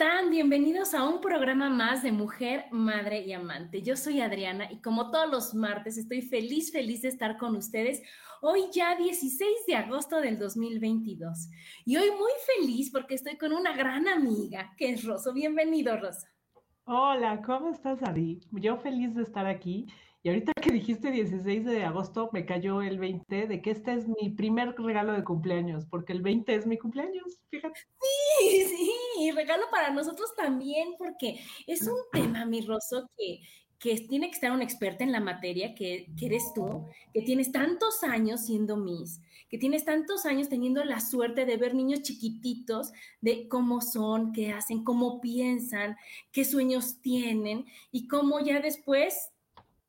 Están? Bienvenidos a un programa más de Mujer, Madre y Amante. Yo soy Adriana y como todos los martes estoy feliz, feliz de estar con ustedes. Hoy ya 16 de agosto del 2022. Y hoy muy feliz porque estoy con una gran amiga que es Rosa. Bienvenido, Rosa. Hola, ¿cómo estás, Adi? Yo feliz de estar aquí y ahorita que dijiste 16 de agosto, me cayó el 20 de que este es mi primer regalo de cumpleaños, porque el 20 es mi cumpleaños, fíjate. Sí, sí, y regalo para nosotros también, porque es un tema, mi Rosso, que, que tiene que estar una experta en la materia, que, que, eres tú, que tienes tantos años siendo Miss, que tienes tantos años teniendo la suerte de ver niños chiquititos, de cómo son, qué hacen, cómo piensan, qué sueños tienen, y cómo ya después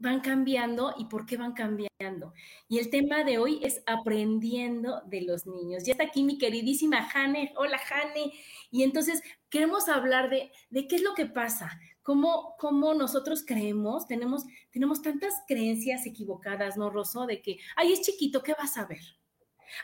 van cambiando y por qué van cambiando. Y el tema de hoy es aprendiendo de los niños. Ya está aquí mi queridísima Jane. Hola, Jane. Y entonces queremos hablar de, de qué es lo que pasa, cómo, cómo nosotros creemos, tenemos, tenemos tantas creencias equivocadas, ¿no, Rosso? De que, ay, es chiquito, ¿qué vas a ver?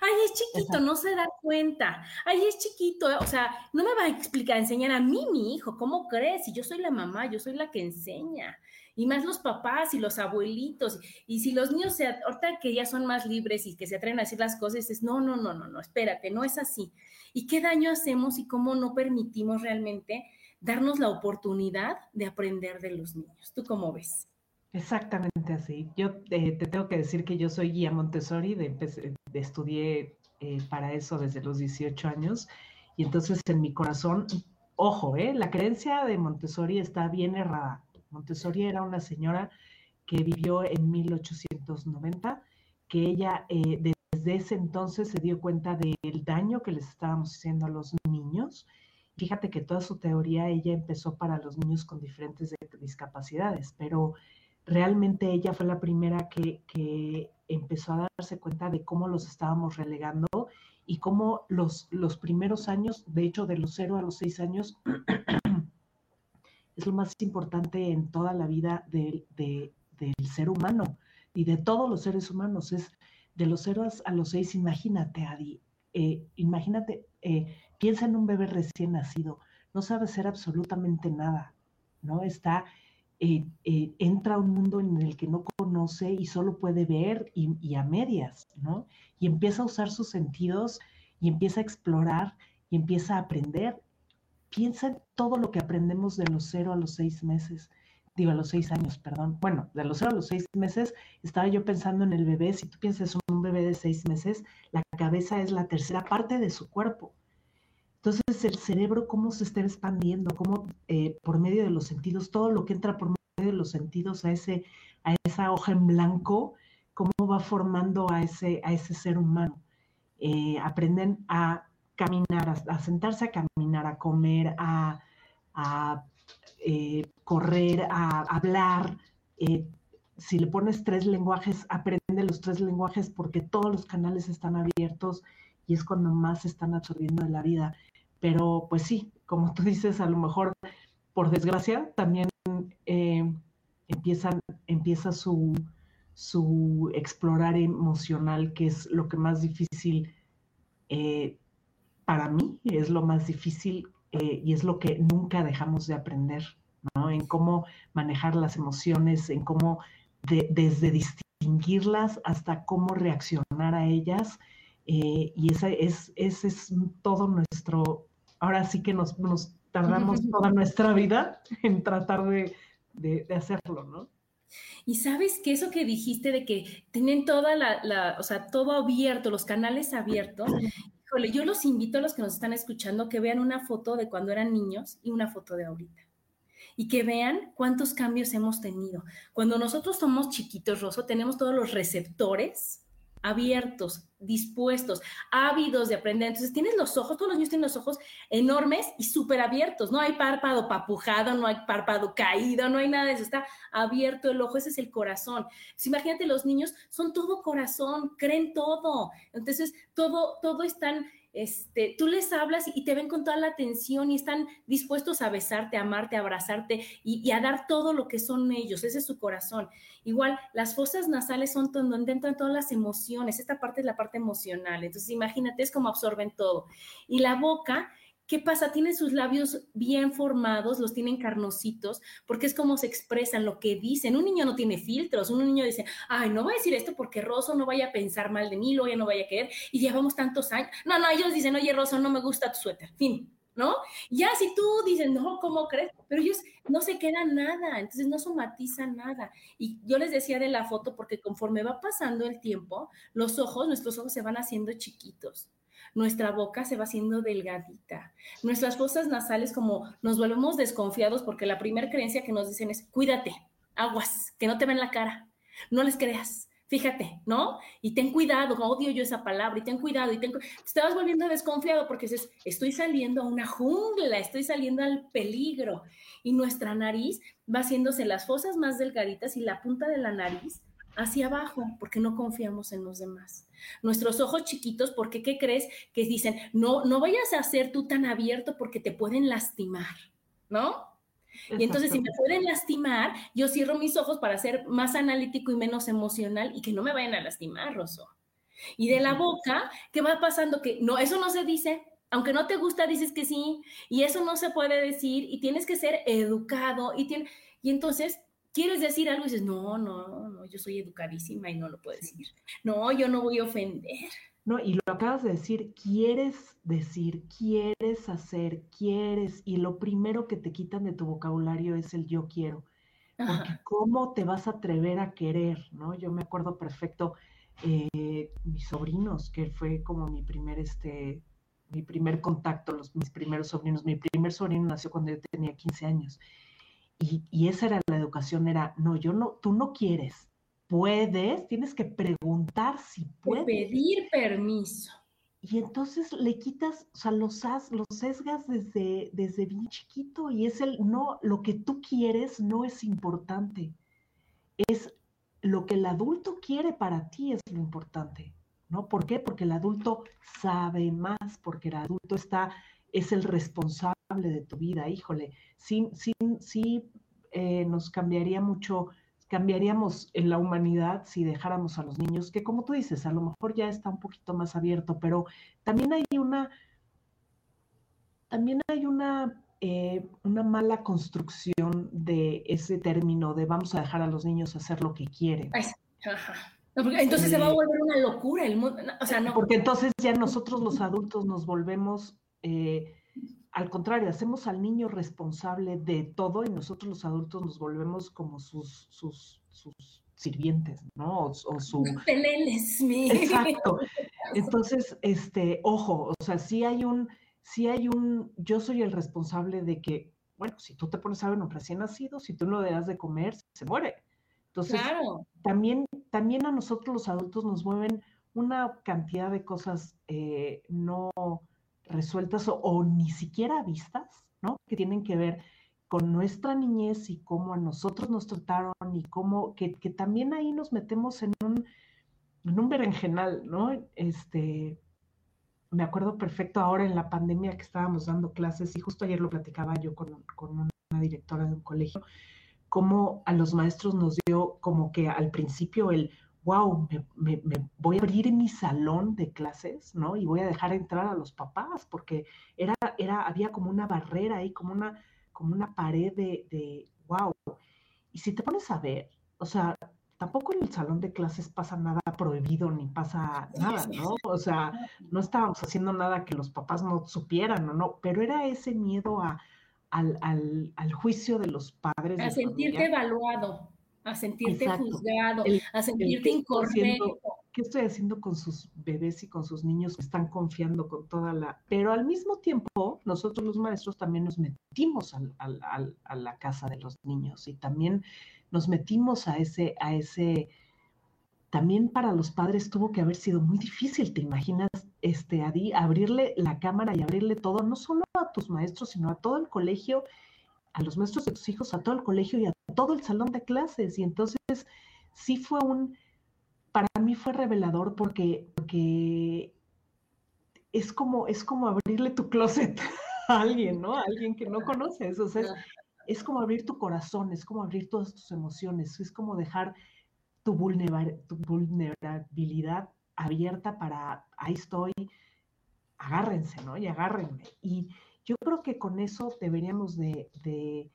Ay, es chiquito, no se da cuenta. Ay, es chiquito, o sea, no me va a explicar, enseñar a mí, mi hijo, ¿cómo crees? Si yo soy la mamá, yo soy la que enseña y más los papás y los abuelitos. Y si los niños, se, ahorita que ya son más libres y que se atreven a decir las cosas, es no, no, no, no, no, espérate, no es así. ¿Y qué daño hacemos y cómo no permitimos realmente darnos la oportunidad de aprender de los niños? ¿Tú cómo ves? Exactamente así. Yo eh, te tengo que decir que yo soy guía Montessori, de, de estudié eh, para eso desde los 18 años. Y entonces en mi corazón, ojo, eh, la creencia de Montessori está bien errada. Montessori era una señora que vivió en 1890, que ella eh, desde ese entonces se dio cuenta del daño que les estábamos haciendo a los niños. Fíjate que toda su teoría ella empezó para los niños con diferentes discapacidades, pero realmente ella fue la primera que, que, empezó a darse cuenta de cómo los estábamos relegando y cómo los, los primeros años, de hecho de los 0 a los 6 años, es lo más importante en toda la vida del ser humano y de todos los seres humanos. Es de los cero a los seis, imagínate, Adi, eh, imagínate, eh, piensa en un bebé recién nacido, no sabe hacer absolutamente nada, ¿no? Está, eh, entra a un mundo en el que no conoce y solo puede ver y, y a medias, ¿no? Y empieza a usar sus sentidos y empieza a explorar y empieza a aprender piensa en todo lo que aprendemos de los cero a los seis meses, digo a los seis años, perdón. Bueno, de los cero a los seis meses estaba yo pensando en el bebé. Si tú piensas en un bebé de seis meses, la cabeza es la tercera parte de su cuerpo. Entonces, el cerebro, cómo se está expandiendo, cómo eh, por medio de los sentidos, todo lo que entra por medio de los sentidos a, ese, a esa hoja en blanco, cómo va formando a ese, a ese ser humano. Eh, aprenden a caminar, a, sentarse a caminar, a comer, a, eh, correr, a hablar. Eh, si le pones tres lenguajes, aprende los tres lenguajes porque todos los canales están abiertos y es cuando más se están absorbiendo de la vida. Pero pues sí, como tú dices, a lo mejor, por desgracia, también eh, empiezan, empieza su, su explorar emocional, que es lo que más difícil para mí es lo más difícil eh, y es lo que nunca dejamos de aprender, ¿no? En cómo manejar las emociones, en cómo desde distinguirlas hasta cómo reaccionar a ellas. Eh, y ese es, ese es todo nuestro, ahora sí que nos, nos tardamos toda nuestra vida en tratar de, de, de hacerlo, ¿no? Y sabes que eso que dijiste de que tienen toda la, la, o sea, todo abierto, los canales abiertos, yo los invito a los que nos están escuchando que vean una foto de cuando eran niños y una foto de ahorita. Y que vean cuántos cambios hemos tenido. Cuando nosotros somos chiquitos, Rosso, tenemos todos los receptores abiertos, dispuestos, ávidos de aprender. Entonces tienes los ojos, todos los niños tienen los ojos enormes y súper abiertos. No hay párpado papujado, no hay párpado caído, no hay nada de eso. Está abierto el ojo, ese es el corazón. imagínate, los niños son todo corazón, creen todo. Entonces todo, todo están este, tú les hablas y te ven con toda la atención y están dispuestos a besarte, a amarte, a abrazarte y, a dar todo lo que son ellos, ese es su corazón. Igual, las fosas nasales son donde entran todas las emociones, esta parte es la parte emocional, entonces imagínate, es como absorben todo. Y la boca ¿Qué pasa? Tienen sus labios bien formados, los tienen carnositos, porque es como se expresan, lo que dicen. Un niño no tiene filtros, un niño dice, ay, no voy a decir esto porque Rosso no vaya a pensar mal de mí, lo ya no vaya a querer, y llevamos tantos años. No, no, ellos dicen, oye, Rosso, no me gusta tu suéter, fin, ¿no? Ya si tú dices, no, ¿cómo crees? Pero ellos no se quedan nada, entonces no somatizan nada. Y yo les decía de la foto, porque conforme va pasando el tiempo, los ojos, nuestros ojos se van haciendo chiquitos nuestra boca se va haciendo delgadita, nuestras fosas nasales como nos volvemos desconfiados porque la primera creencia que nos dicen es, cuídate, aguas, que no te ven la cara, no les creas, fíjate, ¿no? Y ten cuidado, odio yo esa palabra, y ten cuidado, y ten te vas volviendo desconfiado porque dices, estoy saliendo a una jungla, estoy saliendo al peligro, y nuestra nariz va haciéndose las fosas más delgaditas y la punta de la nariz hacia abajo, porque no confiamos en los demás. Nuestros ojos chiquitos, porque ¿qué crees? Que dicen, no, no vayas a ser tú tan abierto porque te pueden lastimar, ¿no? Y entonces si me pueden lastimar, yo cierro mis ojos para ser más analítico y menos emocional y que no me vayan a lastimar, Rosso. Y de la boca, ¿qué va pasando? Que no, eso no se dice, aunque no te gusta, dices que sí, y eso no se puede decir, y tienes que ser educado, y, tiene, y entonces quieres decir algo y dices, no, no, no, yo soy educadísima y no lo puedo decir. No, yo no voy a ofender. No, y lo acabas de decir, quieres decir, quieres hacer, quieres, y lo primero que te quitan de tu vocabulario es el yo quiero. Porque cómo te vas a atrever a querer, ¿no? Yo me acuerdo perfecto, eh, mis sobrinos, que fue como mi primer, este, mi primer contacto, los, mis primeros sobrinos. Mi primer sobrino nació cuando yo tenía 15 años. Y, esa era la educación, era, no, yo no, tú no quieres, puedes, tienes que preguntar si puedes. Pedir permiso. Y entonces le quitas, o sea, los, los sesgas desde, desde bien chiquito y es el, no, lo que tú quieres no es importante, es lo que el adulto quiere para ti es lo importante, ¿no? ¿Por qué? Porque el adulto sabe más, porque el adulto está, es el responsable de tu vida, híjole, sí, sí, sí eh, nos cambiaría mucho, cambiaríamos en la humanidad si dejáramos a los niños, que como tú dices, a lo mejor ya está un poquito más abierto, pero también hay una, también hay una, eh, una mala construcción de ese término de vamos a dejar a los niños hacer lo que quieren. entonces se va a volver una locura el mundo. O sea, no. Porque entonces ya nosotros los adultos nos volvemos eh, al contrario, hacemos al niño responsable de todo y nosotros los adultos nos volvemos como sus, sus, sirvientes, ¿no? O, su... Peleles, mi. Exacto. Entonces, este, ojo, o sea, si hay un, si hay un, yo soy el responsable de que, bueno, si tú te pones a ver un recién nacido, si tú no le das de comer, se muere. Entonces, también, también a nosotros los adultos nos mueven una cantidad de cosas eh, no resueltas o, ni siquiera vistas, ¿no? Que tienen que ver con nuestra niñez y cómo a nosotros nos trataron y cómo, que, también ahí nos metemos en un, en un berenjenal, ¿no? Este, me acuerdo perfecto ahora en la pandemia que estábamos dando clases y justo ayer lo platicaba yo con, con una directora de un colegio, cómo a los maestros nos dio como que al principio el, wow, me, voy a abrir mi salón de clases, ¿no? Y voy a dejar entrar a los papás, porque era, era, había como una barrera ahí, como una, como una pared de, de, wow. Y si te pones a ver, o sea, tampoco en el salón de clases pasa nada prohibido ni pasa nada, ¿no? O sea, no estábamos haciendo nada que los papás no supieran o no, pero era ese miedo a, al, al, al juicio de los padres. A sentirte evaluado a sentirte juzgado, a sentirte incorrecto. ¿Qué estoy haciendo con sus bebés y con sus niños que están confiando con toda la... Pero al mismo tiempo, nosotros los maestros también nos metimos a la casa de los niños y también nos metimos a ese, a ese... También para los padres tuvo que haber sido muy difícil, ¿te imaginas? Este, Adi, abrirle la cámara y abrirle todo, no solo a tus maestros, sino a todo el colegio a los maestros de tus hijos, a todo el colegio y a todo el salón de clases. Y entonces sí fue un, para mí fue revelador porque, es como, es como abrirle tu closet a alguien, ¿no? A alguien que no conoces. O sea, es, como abrir tu corazón, es como abrir todas tus emociones, es como dejar tu, vulnerabilidad abierta para, ahí estoy, agárrense, ¿no? Y agárrenme. Y, yo creo que con eso deberíamos de, de,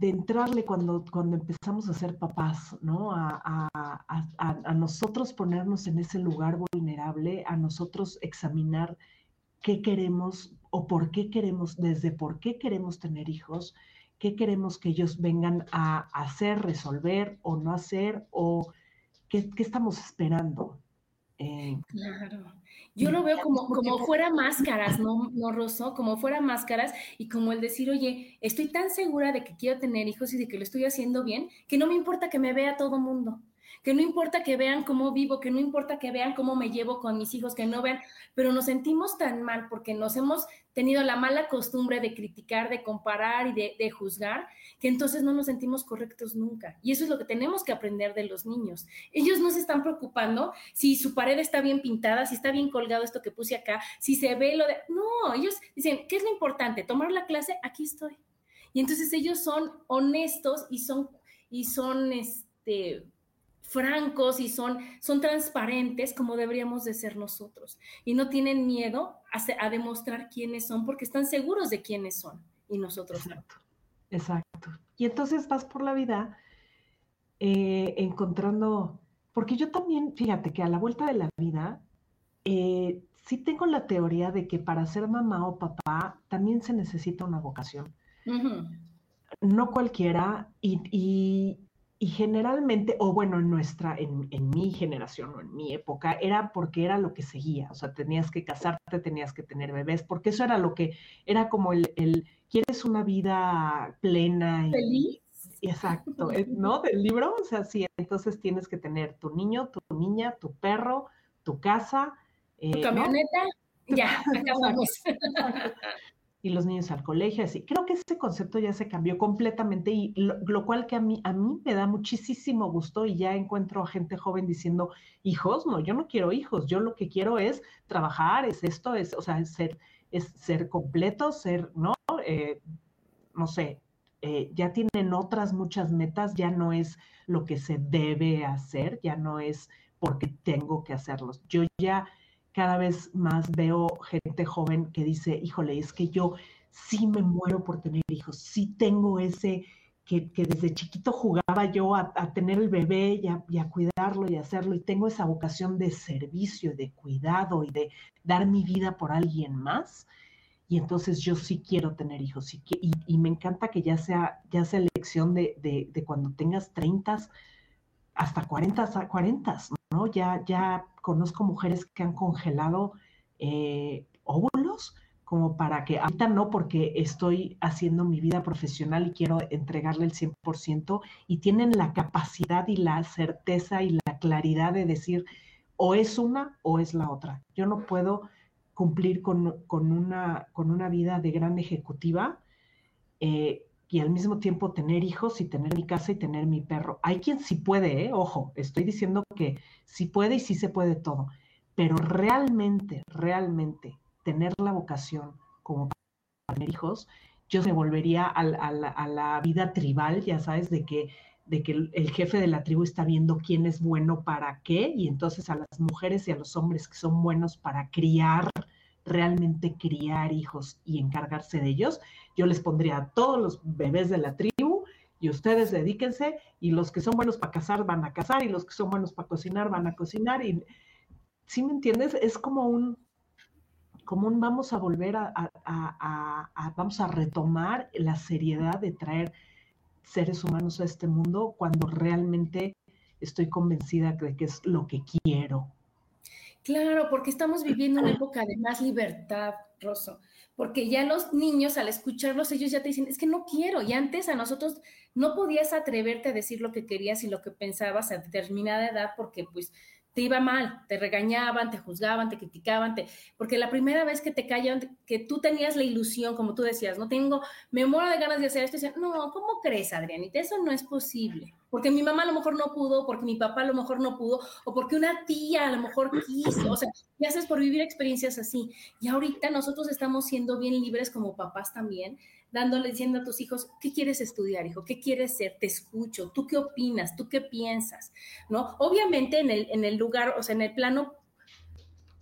entrarle cuando, cuando empezamos a ser papás, ¿no? A, a, nosotros ponernos en ese lugar vulnerable, a nosotros examinar qué queremos o por qué queremos, desde por qué queremos tener hijos, qué queremos que ellos vengan a hacer, resolver o no hacer, o qué, qué estamos esperando, eh, claro. Yo lo veo como, como fuera máscaras, ¿no, no, Rosso? Como fuera máscaras y como el decir, oye, estoy tan segura de que quiero tener hijos y de que lo estoy haciendo bien, que no me importa que me vea todo mundo que no importa que vean cómo vivo, que no importa que vean cómo me llevo con mis hijos, que no vean, pero nos sentimos tan mal porque nos hemos tenido la mala costumbre de criticar, de comparar y de, juzgar, que entonces no nos sentimos correctos nunca. Y eso es lo que tenemos que aprender de los niños. Ellos no se están preocupando si su pared está bien pintada, si está bien colgado esto que puse acá, si se ve lo de... No, ellos dicen, ¿qué es lo importante? Tomar la clase, aquí estoy. Y entonces ellos son honestos y son, y son, este, francos y son, son transparentes como deberíamos de ser nosotros. Y no tienen miedo a, demostrar quiénes son porque están seguros de quiénes son y nosotros exacto, Exacto. Y entonces vas por la vida eh, encontrando, porque yo también, fíjate que a la vuelta de la vida, eh, sí tengo la teoría de que para ser mamá o papá también se necesita una vocación. No cualquiera, y, y generalmente, o bueno, en nuestra, en, mi generación o en mi época, era porque era lo que seguía. O sea, tenías que casarte, tenías que tener bebés, porque eso era lo que, era como el, el ¿quieres una vida plena? Y, Feliz. Exacto, eh, ¿no? Del libro, o sea, sí, entonces tienes que tener tu niño, tu niña, tu perro, tu casa. tu eh, camioneta, ya, acabamos y los niños al colegio, así. Creo que ese concepto ya se cambió completamente y lo, cual que a mí, a mí me da muchísimo gusto y ya encuentro a gente joven diciendo, hijos, no, yo no quiero hijos, yo lo que quiero es trabajar, es esto, es, o sea, ser, es ser completo, ser, ¿no? Eh, no sé, eh, ya tienen otras muchas metas, ya no es lo que se debe hacer, ya no es porque tengo que hacerlos. Yo ya cada vez más veo gente joven que dice, híjole, es que yo sí me muero por tener hijos, sí tengo ese que, desde chiquito jugaba yo a, tener el bebé y a, cuidarlo y hacerlo, y tengo esa vocación de servicio, de cuidado y de dar mi vida por alguien más. Y entonces yo sí quiero tener hijos y, y, me encanta que ya sea, ya sea elección de, de, cuando tengas 30 hasta 40, 40, Ya, conozco mujeres que han congelado eh, óvulos como para que ahorita no porque estoy haciendo mi vida profesional y quiero entregarle el 100% y tienen la capacidad y la certeza y la claridad de decir o es una o es la otra. Yo no puedo cumplir con, una, con una vida de gran ejecutiva eh, y al mismo tiempo tener hijos y tener mi casa y tener mi perro. Hay quien sí puede, ¿eh? ojo, estoy diciendo que sí puede y sí se puede todo, pero realmente, realmente tener la vocación como para tener hijos, yo se volvería a, la vida tribal, ya sabes, de que de que el, jefe de la tribu está viendo quién es bueno para qué, y entonces a las mujeres y a los hombres que son buenos para criar, realmente criar hijos y encargarse de ellos, yo les pondría a todos los bebés de la tribu y ustedes dedíquense, y los que son buenos para cazar van a cazar, y los que son buenos para cocinar van a cocinar, y ¿sí me entiendes? Es como un, como un vamos a volver a, a, vamos a retomar la seriedad de traer seres humanos a este mundo cuando realmente estoy convencida de que es lo que quiero. Claro, porque estamos viviendo una época de más libertad, Rosso, porque ya los niños al escucharlos, ellos ya te dicen, es que no quiero, y antes a nosotros no podías atreverte a decir lo que querías y lo que pensabas a determinada edad, porque pues te iba mal, te regañaban, te juzgaban, te criticaban, te, porque la primera vez que te callan, que tú tenías la ilusión, como tú decías, no tengo, me muero de ganas de hacer esto, y decían, no, ¿cómo crees, Adrianita? Eso no es posible, porque mi mamá a lo mejor no pudo, porque mi papá a lo mejor no pudo, o porque una tía a lo mejor quiso, o sea, ya haces por vivir experiencias así, y ahorita nosotros estamos siendo bien libres como papás también, dándole, diciendo a tus hijos, ¿qué quieres estudiar, hijo? ¿Qué quieres ser? Te escucho. ¿Tú qué opinas? ¿Tú qué piensas? ¿No? Obviamente en el, en el lugar, o sea, en el plano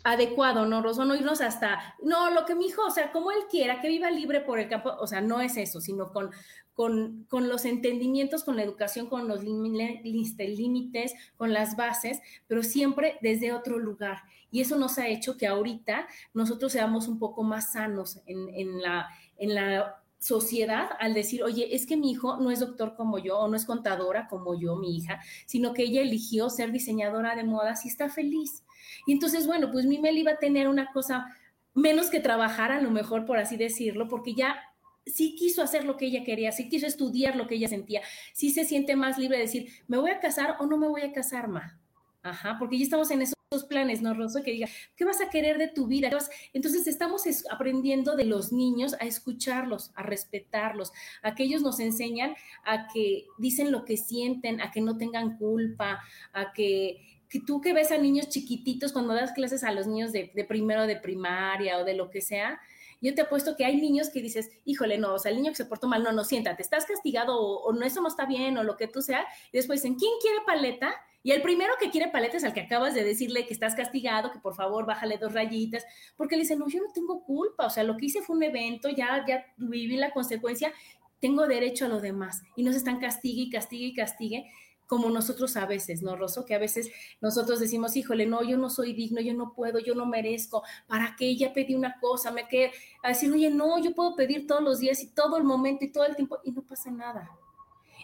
adecuado, ¿no, Rosso? No irnos hasta, no, lo que mi hijo, o sea, como él quiera, que viva libre por el campo, o sea, no es eso, sino con, con, con los entendimientos, con la educación, con los límites, con las bases, pero siempre desde otro lugar. Y eso nos ha hecho que ahorita nosotros seamos un poco más sanos en, en la, en la sociedad al decir, oye, es que mi hijo no es doctor como yo o no es contadora como yo, mi hija, sino que ella eligió ser diseñadora de modas y está feliz. Y entonces, bueno, pues mi Mel iba a tener una cosa menos que trabajar, a lo mejor, por así decirlo, porque ya sí quiso hacer lo que ella quería, sí quiso estudiar lo que ella sentía, sí se siente más libre de decir, ¿me voy a casar o no me voy a casar, ma? Ajá, porque ya estamos en eso planes, ¿no, Rosso? Que diga, ¿qué vas a querer de tu vida? Entonces estamos aprendiendo de los niños a escucharlos, a respetarlos, a que ellos nos enseñan a que dicen lo que sienten, a que no tengan culpa, a que, que tú que ves a niños chiquititos cuando das clases a los niños de, de primero de primaria o de lo que sea, yo te apuesto que hay niños que dices, híjole, no, o sea, el niño que se portó mal, no, no, siéntate, estás castigado o, o no, eso no está bien o lo que tú sea. Y después dicen, ¿quién quiere paleta? Y el primero que quiere paletas es al que acabas de decirle que estás castigado, que por favor bájale dos rayitas, porque le dice, no, yo no tengo culpa, o sea, lo que hice fue un evento, ya, ya viví la consecuencia, tengo derecho a lo demás. Y no se están castigue y castigue y castigue como nosotros a veces, ¿no, Rosso? Que a veces nosotros decimos, híjole, no, yo no soy digno, yo no puedo, yo no merezco, ¿para qué ella pedí una cosa? Me quedé a decir, oye, no, yo puedo pedir todos los días y todo el momento y todo el tiempo y no pasa nada.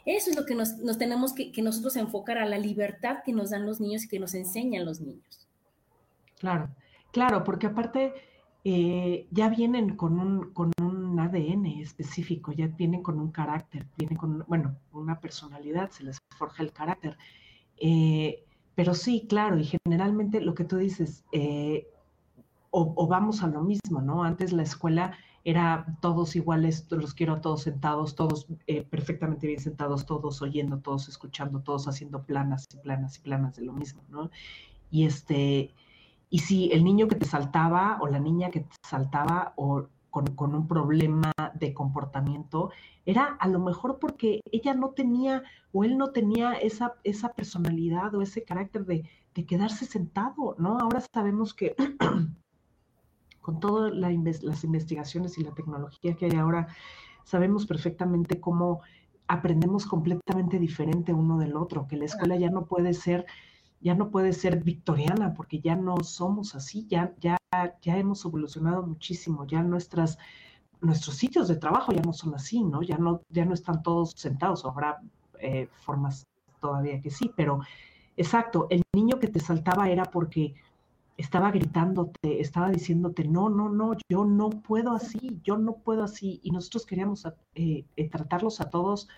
Eso es lo que nos, tenemos que, nosotros enfocar a la libertad que nos dan los niños y que nos enseñan los niños. Claro, claro, porque aparte eh, ya vienen con un, con un ADN específico, ya vienen con un carácter, vienen con, bueno, una personalidad, se les forja el carácter. Eh, pero sí, claro, y generalmente lo que tú dices, eh, o, vamos a lo mismo, ¿no? Antes la escuela era todos iguales, los quiero a todos sentados, todos eh, perfectamente bien sentados, todos oyendo, todos escuchando, todos haciendo planas y planas y planas de lo mismo, ¿no? Y este, y si el niño que te saltaba o la niña que te saltaba o con, un problema de comportamiento, era a lo mejor porque ella no tenía o él no tenía esa, esa personalidad o ese carácter de, de quedarse sentado, ¿no? Ahora sabemos que con todas las investigaciones y la tecnología que hay ahora, sabemos perfectamente cómo aprendemos completamente diferente uno del otro, que la escuela ya no puede ser, ya no puede ser victoriana, porque ya no somos así, ya, ya, ya hemos evolucionado muchísimo, ya nuestras, nuestros sitios de trabajo ya no son así, ¿no? Ya no, ya no están todos sentados, habrá eh, formas todavía que sí, pero exacto, el niño que te saltaba era porque estaba gritándote, estaba diciéndote, no, no, no, yo no puedo así, yo no puedo así. Y nosotros queríamos eh, eh, tratarlos a todos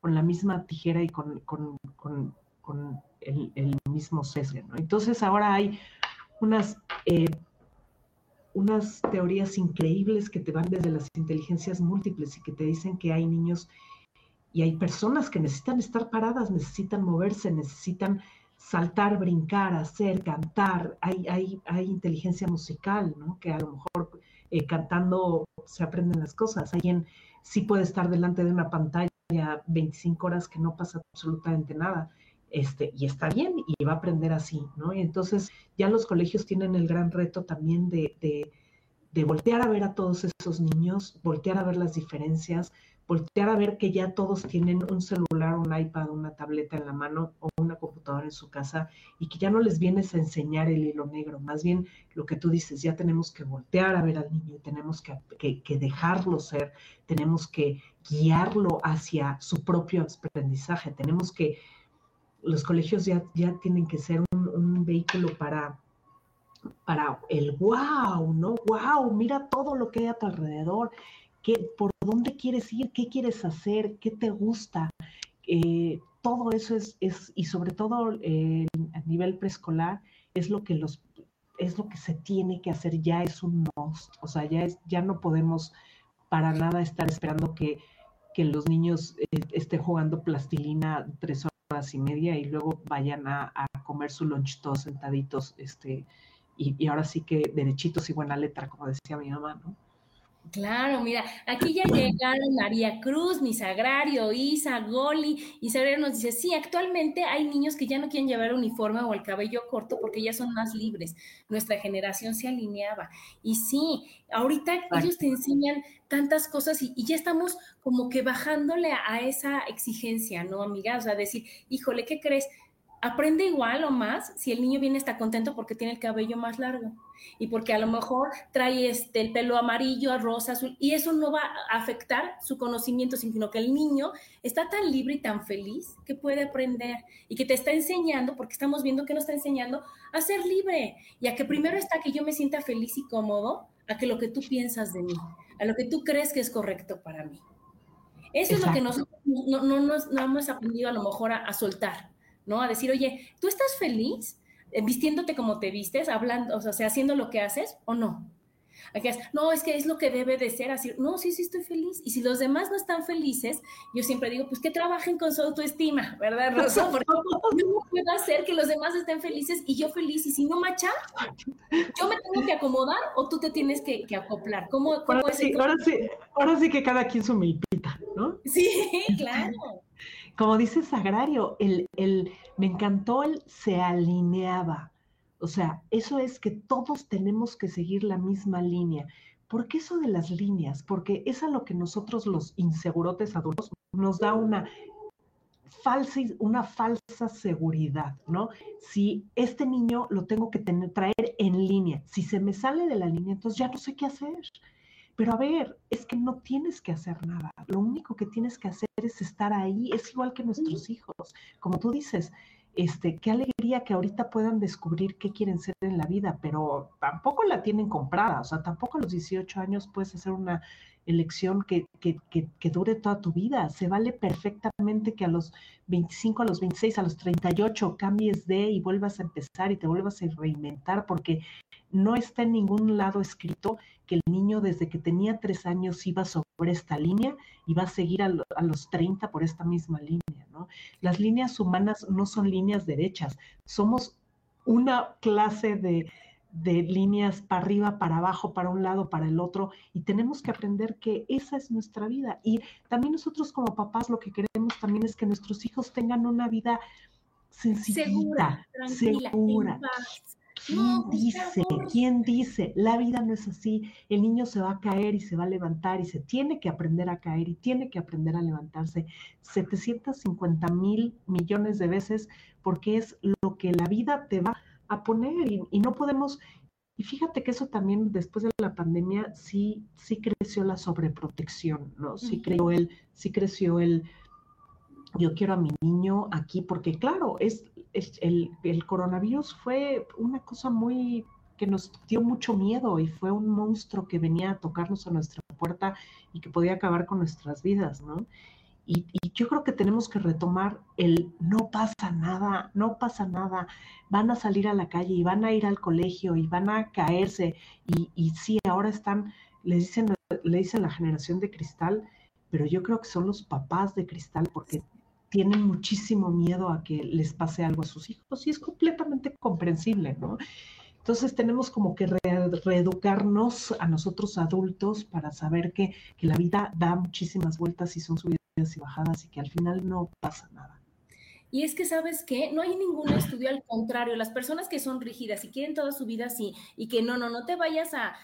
con la misma tijera y con, el, mismo sesgo. Entonces ahora hay unas, eh, unas teorías increíbles que te van desde las inteligencias múltiples y que te dicen que hay niños y hay personas que necesitan estar paradas, necesitan moverse, necesitan saltar, brincar, hacer, cantar, hay, hay, hay inteligencia musical, ¿no? Que a lo mejor eh, cantando se aprenden las cosas. Alguien sí puede estar delante de una pantalla haya 25 horas que no pasa absolutamente nada. Este, y está bien, y va a aprender así, ¿no? Y entonces ya los colegios tienen el gran reto también de, de, de voltear a ver a todos esos niños, voltear a ver las diferencias, voltear a ver que ya todos tienen un celular, un iPad, una tableta en la mano o una computadora en su casa y que ya no les vienes a enseñar el hilo negro, más bien lo que tú dices, ya tenemos que voltear a ver al niño tenemos que, que, dejarlo ser, tenemos que guiarlo hacia su propio aprendizaje, tenemos que, los colegios ya, ya tienen que ser un, un vehículo para para el wow, ¿no? Wow, mira todo lo que hay a tu alrededor por dónde quieres ir, qué quieres hacer, qué te gusta. Eh, todo eso es, es, y sobre todo eh, a nivel preescolar, es lo que los es lo que se tiene que hacer, ya es un must, o sea, ya, es, ya no podemos para nada estar esperando que, que los niños eh, estén jugando plastilina tres horas y media y luego vayan a, comer su lunch todos sentaditos, este, y, y, ahora sí que derechitos y buena letra, como decía mi mamá, ¿no? Claro, mira, aquí ya llegaron María Cruz, mi Sagrario, Isa, Goli, y Sagrario nos dice, sí, actualmente hay niños que ya no quieren llevar uniforme o el cabello corto porque ya son más libres. Nuestra generación se alineaba. Y sí, ahorita ellos te enseñan tantas cosas y, ya estamos como que bajándole a, a, esa exigencia, ¿no, amiga? O sea, decir, híjole, ¿qué crees? Aprende igual o más si el niño viene está contento porque tiene el cabello más largo y porque a lo mejor trae este, el pelo amarillo, rosa, azul, y eso no va a afectar su conocimiento, sino que el niño está tan libre y tan feliz que puede aprender y que te está enseñando, porque estamos viendo que nos está enseñando a ser libre y a que primero está que yo me sienta feliz y cómodo, a que lo que tú piensas de mí, a lo que tú crees que es correcto para mí. Eso es lo que nosotros no, no, no, hemos aprendido a lo mejor a soltar ¿no? A decir, oye, ¿tú estás feliz eh, vistiéndote como te vistes, hablando, o sea, haciendo lo que haces o no? Aquí es, no, es que es lo que debe de ser así. No, sí, sí estoy feliz. Y si los demás no están felices, yo siempre digo, pues que trabajen con su autoestima, ¿verdad, Rosa? Porque no puedo hacer que los demás estén felices y yo feliz. Y si no macha, yo me tengo que acomodar o tú te tienes que, acoplar. ¿Cómo, ahora, sí, ahora, sí, ahora sí que cada quien su milpita, ¿no? Sí, claro como dice Sagrario, el, el, me encantó el se alineaba. O sea, eso es que todos tenemos que seguir la misma línea. ¿Por qué eso de las líneas? Porque es a lo que nosotros los insegurotes adultos nos da una falsa, una falsa seguridad, ¿no? Si este niño lo tengo que tener, traer en línea, si se me sale de la línea, entonces ya no sé qué hacer. Pero a ver, es que no tienes que hacer nada. Lo único que tienes que hacer es estar ahí. Es igual que nuestros hijos. Como tú dices, este, qué alegría que ahorita puedan descubrir qué quieren ser en la vida, pero tampoco la tienen comprada. O sea, tampoco a los 18 años puedes hacer una elección que, que, que, dure toda tu vida. Se vale perfectamente que a los 25, a los 26, a los 38 cambies de y vuelvas a empezar y te vuelvas a reinventar, porque no está en ningún lado escrito que el niño desde que tenía tres años iba sobre esta línea y va a seguir a, los 30 por esta misma línea, ¿no? Las líneas humanas no son líneas derechas, somos una clase de, de líneas para arriba, para abajo, para un lado, para el otro, y tenemos que aprender que esa es nuestra vida. Y también nosotros como papás lo que queremos también es que nuestros hijos tengan una vida sencilla, segura, segura. ¿Quién dice? ¿Quién dice? La vida no es así. El niño se va a caer y se va a levantar y se tiene que aprender a caer y tiene que aprender a levantarse 750 mil millones de veces porque es lo que la vida te va a poner y, no podemos... Y fíjate que eso también después de la pandemia sí, sí creció la sobreprotección, ¿no? Sí, creció el, sí creció el, yo quiero a mi niño aquí, porque claro, es, el, el, coronavirus fue una cosa muy que nos dio mucho miedo y fue un monstruo que venía a tocarnos a nuestra puerta y que podía acabar con nuestras vidas, ¿no? Y, yo creo que tenemos que retomar el no pasa nada, no pasa nada, van a salir a la calle y van a ir al colegio y van a caerse y, sí, ahora están, le dicen, le dicen la generación de cristal, pero yo creo que son los papás de cristal porque tienen muchísimo miedo a que les pase algo a sus hijos y es completamente comprensible, ¿no? Entonces tenemos como que reeducarnos a nosotros adultos para saber que, la vida da muchísimas vueltas y son subidas y bajadas y que al final no pasa nada. Y es que, ¿sabes qué? No hay ningún estudio, al contrario, las personas que son rígidas y quieren toda su vida así y que no, no, no te vayas a,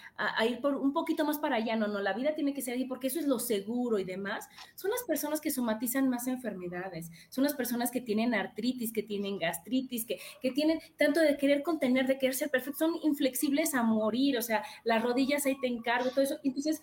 ir por un poquito más para allá, no, no, la vida tiene que ser ahí porque eso es lo seguro y demás, son las personas que somatizan más enfermedades, son las personas que tienen artritis, que tienen gastritis, que, que tienen tanto de querer contener, de querer ser perfectos, son inflexibles a morir, o sea, las rodillas ahí te encargo, todo eso. Entonces,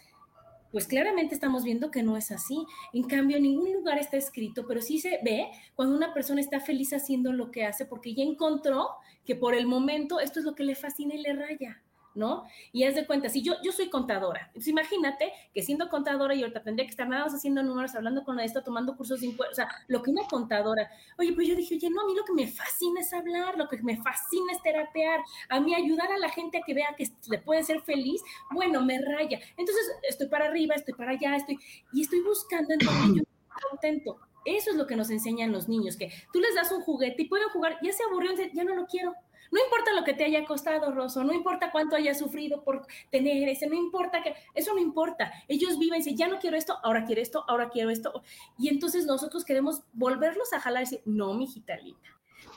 pues claramente estamos viendo que no es así. En cambio, en ningún lugar está escrito, pero sí se ve cuando una persona está feliz haciendo lo que hace porque ya encontró que por el momento esto es lo que le fascina y le raya. ¿No? Y es de cuenta, si yo, yo soy contadora, entonces imagínate que siendo contadora y ahorita tendría que estar nada más haciendo números, hablando con esto, tomando cursos de impuestos, o sea, lo que una contadora, oye, pues yo dije, oye, no, a mí lo que me fascina es hablar, lo que me fascina es terapear, a mí ayudar a la gente a que vea que le puede ser feliz, bueno, me raya. Entonces, estoy para arriba, estoy para allá, estoy, y estoy buscando en donde yo contento. Eso es lo que nos enseñan los niños, que tú les das un juguete y pueden jugar, ya se aburrió, ya no lo quiero no importa lo que te haya costado, Rosso, no importa cuánto hayas sufrido por tener ese, no importa que, eso no importa. Ellos viven, dicen, ya no quiero esto, ahora quiero esto, ahora quiero esto. Y entonces nosotros queremos volverlos a jalar y decir, no, mijita linda.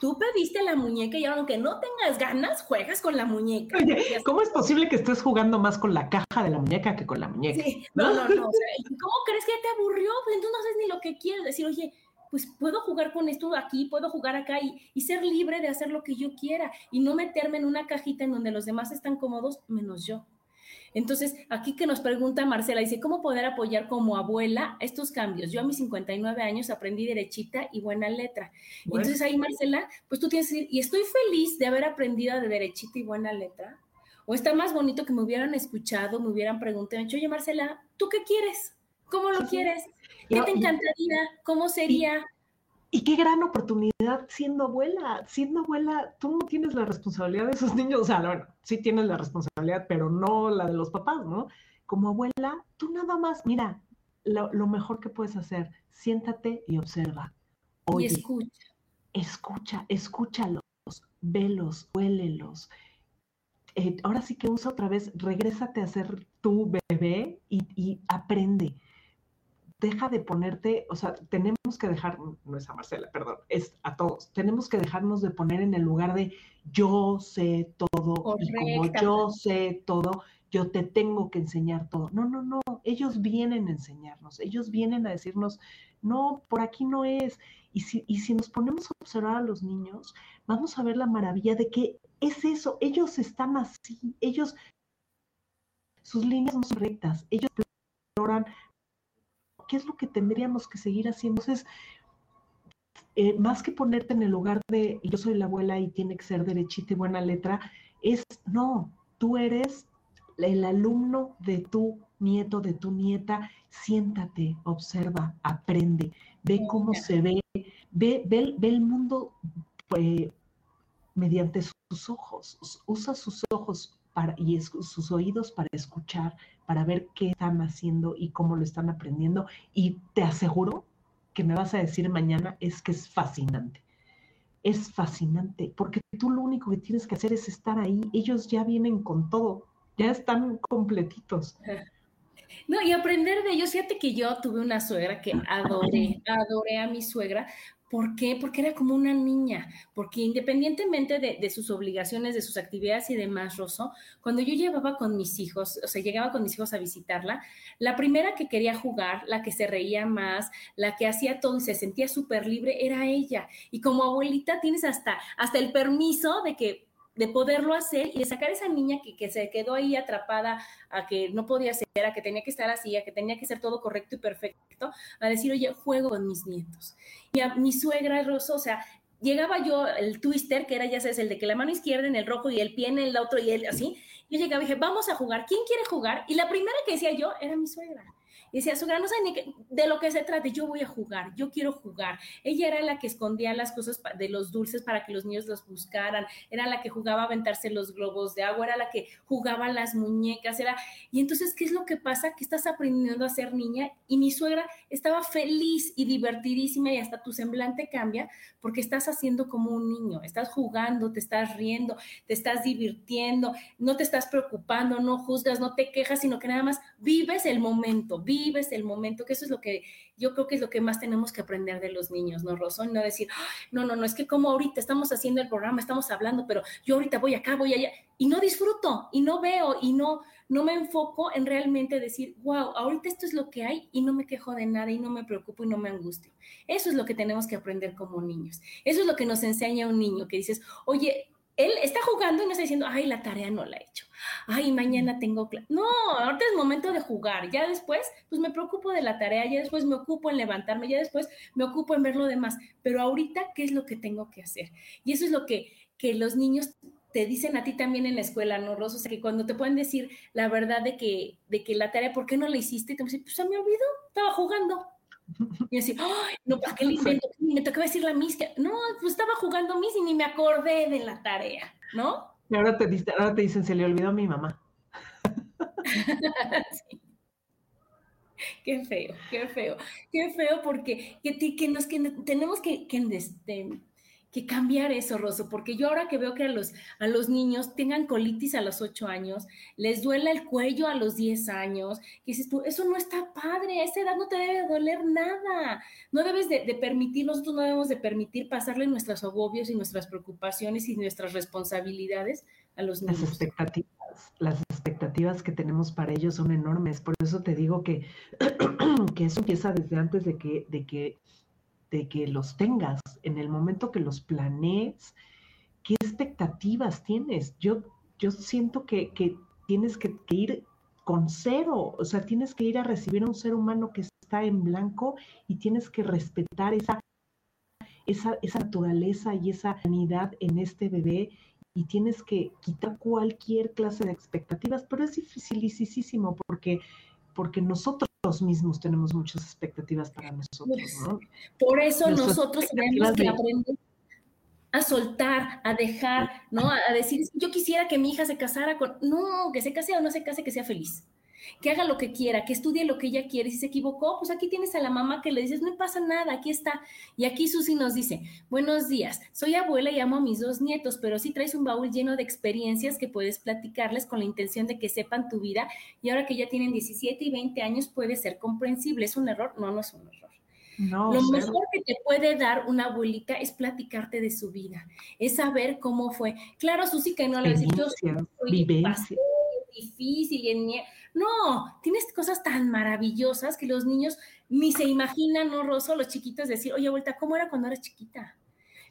Tú pediste la muñeca y aunque no tengas ganas, juegas con la muñeca. ¿cómo es posible que estés jugando más con la caja de la muñeca que con la muñeca? Sí, no, no, no. ¿Cómo crees que te aburrió? Pues entonces no sabes ni lo que quieres decir. Oye, pues puedo jugar con esto aquí, puedo jugar acá y, ser libre de hacer lo que yo quiera y no meterme en una cajita en donde los demás están cómodos menos yo. Entonces, aquí que nos pregunta Marcela, dice, ¿cómo poder apoyar como abuela estos cambios? Yo a mis 59 años aprendí derechita y buena letra. Entonces ahí, Marcela, pues tú tienes que decir, y estoy feliz de haber aprendido de derechita y buena letra. O está más bonito que me hubieran escuchado, me hubieran preguntado, oye, Marcela, ¿tú qué quieres? ¿Cómo lo quieres? ¿Qué te encantaría? ¿Cómo sería? Y, qué gran oportunidad siendo abuela. Siendo abuela, tú no tienes la responsabilidad de esos niños. O sea, bueno, sí tienes la responsabilidad, pero no la de los papás, ¿no? Como abuela, tú nada más, mira, lo, mejor que puedes hacer, siéntate y observa. y escucha. Escucha, escúchalos, velos, huélelos. Eh, ahora sí que usa otra vez, regrésate a ser tu bebé y aprende deja de ponerte, o sea, tenemos que dejar, no es a Marcela, perdón, es a todos, tenemos que dejarnos de poner en el lugar de yo sé todo y como yo sé todo, yo te tengo que enseñar todo. No, no, no, ellos vienen a enseñarnos, ellos vienen a decirnos, no, por aquí no es. Y si, y si nos ponemos a observar a los niños, vamos a ver la maravilla de que es eso, ellos están así, ellos, sus líneas son rectas, ellos exploran ¿qué es lo que tendríamos que seguir haciendo? Entonces, eh, más que ponerte en el lugar de yo soy la abuela y tiene que ser derechita y buena letra, es no, tú eres el alumno de tu nieto, de tu nieta, siéntate, observa, aprende, ve cómo se ve, ve, ve, el mundo eh, mediante sus ojos, usa sus ojos y sus oídos para escuchar, para ver qué están haciendo y cómo lo están aprendiendo. Y te aseguro que me vas a decir mañana es que es fascinante. Es fascinante, porque tú lo único que tienes que hacer es estar ahí. Ellos ya vienen con todo, ya están completitos. No, y aprender de ellos. Fíjate que yo tuve una suegra que adoré, adoré a mi suegra, ¿Por qué? Porque era como una niña, porque independientemente de, sus obligaciones, de sus actividades y demás, Rosso, cuando yo llevaba con mis hijos, o sea, llegaba con mis hijos a visitarla, la primera que quería jugar, la que se reía más, la que hacía todo y se sentía súper libre, era ella. Y como abuelita tienes hasta, hasta el permiso de que de poderlo hacer y de sacar a esa niña que, que, se quedó ahí atrapada a que no podía ser, a que tenía que estar así, a que tenía que ser todo correcto y perfecto, a decir, oye, juego con mis nietos. Y a mi suegra Rosa, o sea, llegaba yo, el twister, que era, ya sabes, el de que la mano izquierda en el rojo y el pie en el otro y él así, yo llegaba y dije, vamos a jugar, ¿quién quiere jugar? Y la primera que decía yo era mi suegra. Y decía, su no sabe ni de lo que se trata, yo voy a jugar, yo quiero jugar. Ella era la que escondía las cosas de los dulces para que los niños los buscaran, era la que jugaba a aventarse los globos de agua, era la que jugaba las muñecas, era... Y entonces, ¿qué es lo que pasa? Que estás aprendiendo a ser niña y mi suegra estaba feliz y divertidísima y hasta tu semblante cambia porque estás haciendo como un niño, estás jugando, te estás riendo, te estás divirtiendo, no te estás preocupando, no juzgas, no te quejas, sino que nada más vives el momento, vives vives el momento, que eso es lo que yo creo que es lo que más tenemos que aprender de los niños, ¿no, Rosón? No decir, no, no, no, es que como ahorita estamos haciendo el programa, estamos hablando, pero yo ahorita voy acá, voy allá, y no disfruto, y no veo, y no, no me enfoco en realmente decir, wow, ahorita esto es lo que hay y no me quejo de nada y no me preocupo y no me angustio. Eso es lo que tenemos que aprender como niños. Eso es lo que nos enseña un niño que dices, oye, él está jugando y no está diciendo, ay, la tarea no la he hecho. Ay, mañana tengo clase. No, ahorita es momento de jugar. Ya después, pues me preocupo de la tarea, ya después me ocupo en levantarme, ya después me ocupo en ver lo demás. Pero ahorita, ¿qué es lo que tengo que hacer? Y eso es lo que, que los niños te dicen a ti también en la escuela, ¿no, Rosa? O sea, que cuando te pueden decir la verdad de que, de que la tarea, ¿por qué no la hiciste? Y te dicen, pues se me olvidó, estaba jugando. Y así, ¡ay! No, ¿para qué le invento? Me tocaba decir la mis, no, pues estaba jugando mis y ni me acordé de la tarea, ¿no? Y ahora te, ahora te dicen, se le olvidó a mi mamá. sí. Qué feo, qué feo, qué feo porque que, que nos, que tenemos que, que este, que cambiar eso, Rosso, porque yo ahora que veo que a los, a los niños tengan colitis a los 8 años, les duela el cuello a los 10 años, que dices tú, eso no está padre, a esa edad no te debe doler nada, no debes de, permitir, nosotros no debemos de permitir pasarle nuestros agobios y nuestras preocupaciones y nuestras responsabilidades a los niños. Las expectativas, las expectativas que tenemos para ellos son enormes, por eso te digo que, que eso empieza desde antes de que, de que de que los tengas, en el momento que los planees, ¿qué expectativas tienes? Yo, yo siento que, tienes que, ir con cero, o sea, tienes que ir a recibir a un ser humano que está en blanco y tienes que respetar esa, esa, esa naturaleza y esa unidad en este bebé y tienes que quitar cualquier clase de expectativas, pero es dificilísimo porque, porque nosotros mismos tenemos muchas expectativas para nosotros, ¿no? Por eso nosotros tenemos que aprender a soltar, a dejar, ¿no? A decir, yo quisiera que mi hija se casara con, no, que se case o no se case, que sea feliz que haga lo que quiera, que estudie lo que ella quiere. Si se equivocó, pues aquí tienes a la mamá que le dices, no pasa nada, aquí está. Y aquí Susi nos dice, buenos días, soy abuela y amo a mis dos nietos, pero sí traes un baúl lleno de experiencias que puedes platicarles con la intención de que sepan tu vida y ahora que ya tienen 17 y 20 años puede ser comprensible. ¿Es un error? No, no es un error. No, lo mejor que te puede dar una abuelita es platicarte de su vida, es saber cómo fue. Claro, Susi, que no le decir, yo vivencia. difícil y no, tienes cosas tan maravillosas que los niños ni se imaginan, ¿no, Rosso? Los chiquitos decir, oye, vuelta, ¿cómo era cuando eras chiquita?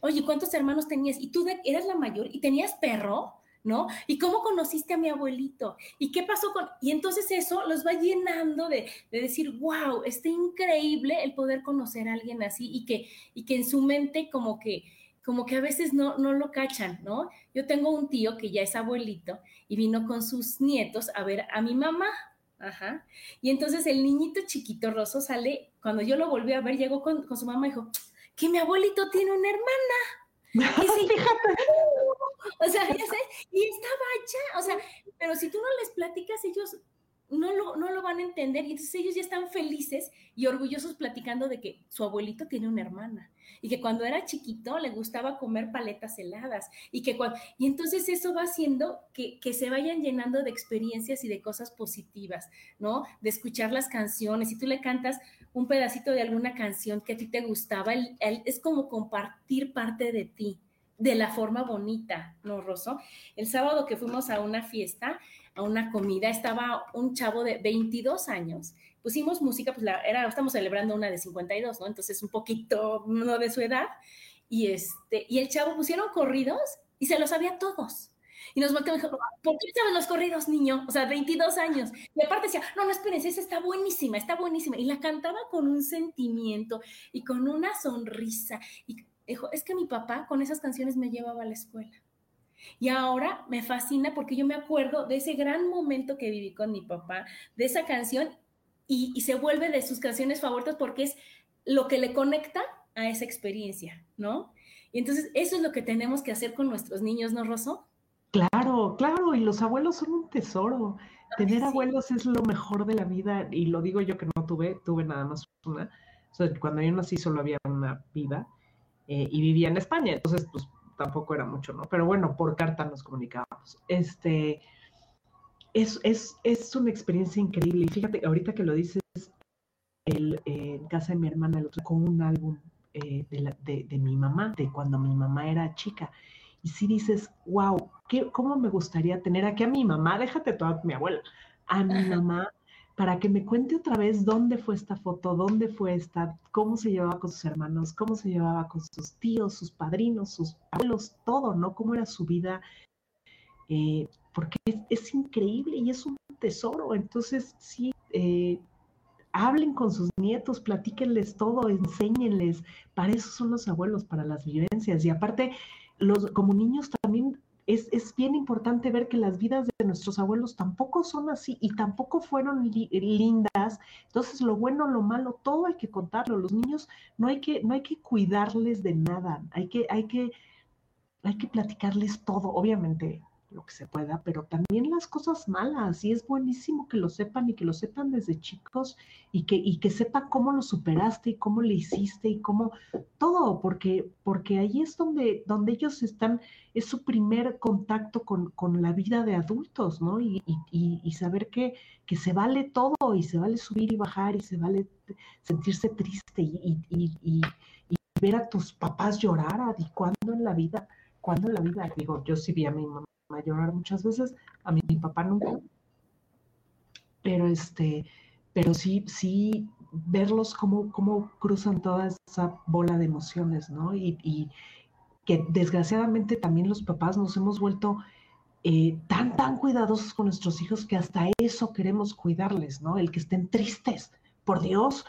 Oye, ¿cuántos hermanos tenías? Y tú eras la mayor y tenías perro, ¿no? ¿Y cómo conociste a mi abuelito? ¿Y qué pasó con...? Y entonces eso los va llenando de, decir, wow, está increíble el poder conocer a alguien así y que, y que en su mente como que como que a veces no, no lo cachan, ¿no? Yo tengo un tío que ya es abuelito y vino con sus nietos a ver a mi mamá. Ajá. Y entonces el niñito chiquito roso sale, cuando yo lo volví a ver, llegó con, su mamá y dijo, que mi abuelito tiene una hermana. Y Fíjate. O sea, ya sé, y estaba allá, o sea, pero si tú no les platicas, ellos no lo, no lo van a entender y entonces ellos ya están felices y orgullosos platicando de que su abuelito tiene una hermana y que cuando era chiquito le gustaba comer paletas heladas y que y entonces eso va haciendo que, se vayan llenando de experiencias y de cosas positivas, ¿no? De escuchar las canciones. Si tú le cantas un pedacito de alguna canción que a ti te gustaba, es como compartir parte de ti de la forma bonita, ¿no, Rosso? El sábado que fuimos a una fiesta, a una comida, estaba un chavo de 22 años. Pusimos música, pues la, era, estamos celebrando una de 52, ¿no? Entonces un poquito no de su edad. Y, este, y el chavo pusieron corridos y se los sabía todos. Y nos volteó y dijo, ¿por qué sabes los corridos, niño? O sea, 22 años. Y aparte decía, no, no, espérense, esa está buenísima, está buenísima. Y la cantaba con un sentimiento y con una sonrisa. Y dijo, es que mi papá con esas canciones me llevaba a la escuela. Y ahora me fascina porque yo me acuerdo de ese gran momento que viví con mi papá, de esa canción, y, se vuelve de sus canciones favoritas porque es lo que le conecta a esa experiencia, ¿no? Y entonces eso es lo que tenemos que hacer con nuestros niños, ¿no, Rosso? Claro, claro, y los abuelos son un tesoro. Tener abuelos es lo mejor de la vida, y lo digo yo que no tuve, tuve nada más una. O sea, cuando yo nací solo había una vida eh, y vivía en España, entonces pues tampoco era mucho, ¿no? Pero bueno, por carta nos comunicábamos. Este, es, es, es una experiencia increíble y fíjate, ahorita que lo dices, el, eh, en casa de mi hermana el otro con un álbum eh, de, mi mamá, de cuando mi mamá era chica. Y si dices, wow, ¿qué, ¿cómo me gustaría tener aquí a mi mamá? Déjate toda mi abuela, a mi mamá, para que me cuente otra vez dónde fue esta foto, dónde fue esta, cómo se llevaba con sus hermanos, cómo se llevaba con sus tíos, sus padrinos, sus abuelos, todo, ¿no? Cómo era su vida. Eh, porque es, increíble y es un tesoro. Entonces, sí, eh, hablen con sus nietos, platíquenles todo, enséñenles. Para eso son los abuelos, para las vivencias. Y aparte, los, como niños también es, bien importante ver que las vidas de nuestros abuelos tampoco son así y tampoco fueron lindas. Entonces, lo bueno, lo malo, todo hay que contarlo. Los niños no hay que, no hay que cuidarles de nada, hay que, hay que, hay que platicarles todo. Obviamente, lo que se pueda, pero también las cosas malas, y es buenísimo que lo sepan y que lo sepan desde chicos y que, y que sepan cómo lo superaste y cómo le hiciste y cómo todo, porque, porque ahí es donde, donde ellos están, es su primer contacto con, con la vida de adultos, ¿no? Y, y, saber que, que, se vale todo y se vale subir y bajar y se vale sentirse triste y, y ver a tus papás llorar, ¿y cuándo en la vida? cuando en la vida? Digo, yo sí vi a mi mamá a llorar muchas veces, a mi, papá nunca. Pero este, pero sí, sí verlos cómo, cómo cruzan toda esa bola de emociones, ¿no? Y, que desgraciadamente también los papás nos hemos vuelto eh, tan, tan cuidadosos con nuestros hijos que hasta eso queremos cuidarles, ¿no? El que estén tristes, por Dios,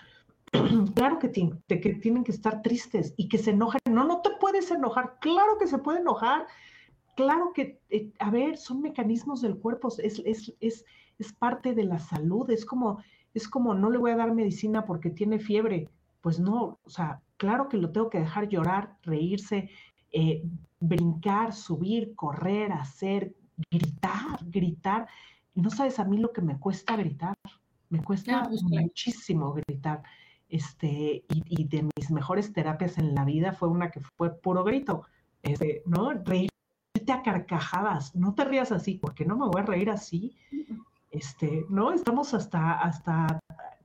claro que, que tienen que estar tristes y que se enojen. No, no te puedes enojar, claro que se puede enojar, claro que, eh, a ver, son mecanismos del cuerpo, es, es, es, es, parte de la salud, es como, es como, no le voy a dar medicina porque tiene fiebre, pues no, o sea, claro que lo tengo que dejar llorar, reírse, eh, brincar, subir, correr, hacer, gritar, gritar. No sabes a mí lo que me cuesta gritar, me cuesta pues, muchísimo gritar. Este, y, y, de mis mejores terapias en la vida fue una que fue puro grito, este, ¿no? Reír a carcajadas, no te rías así, porque no me voy a reír así. Este, ¿no? Estamos hasta, hasta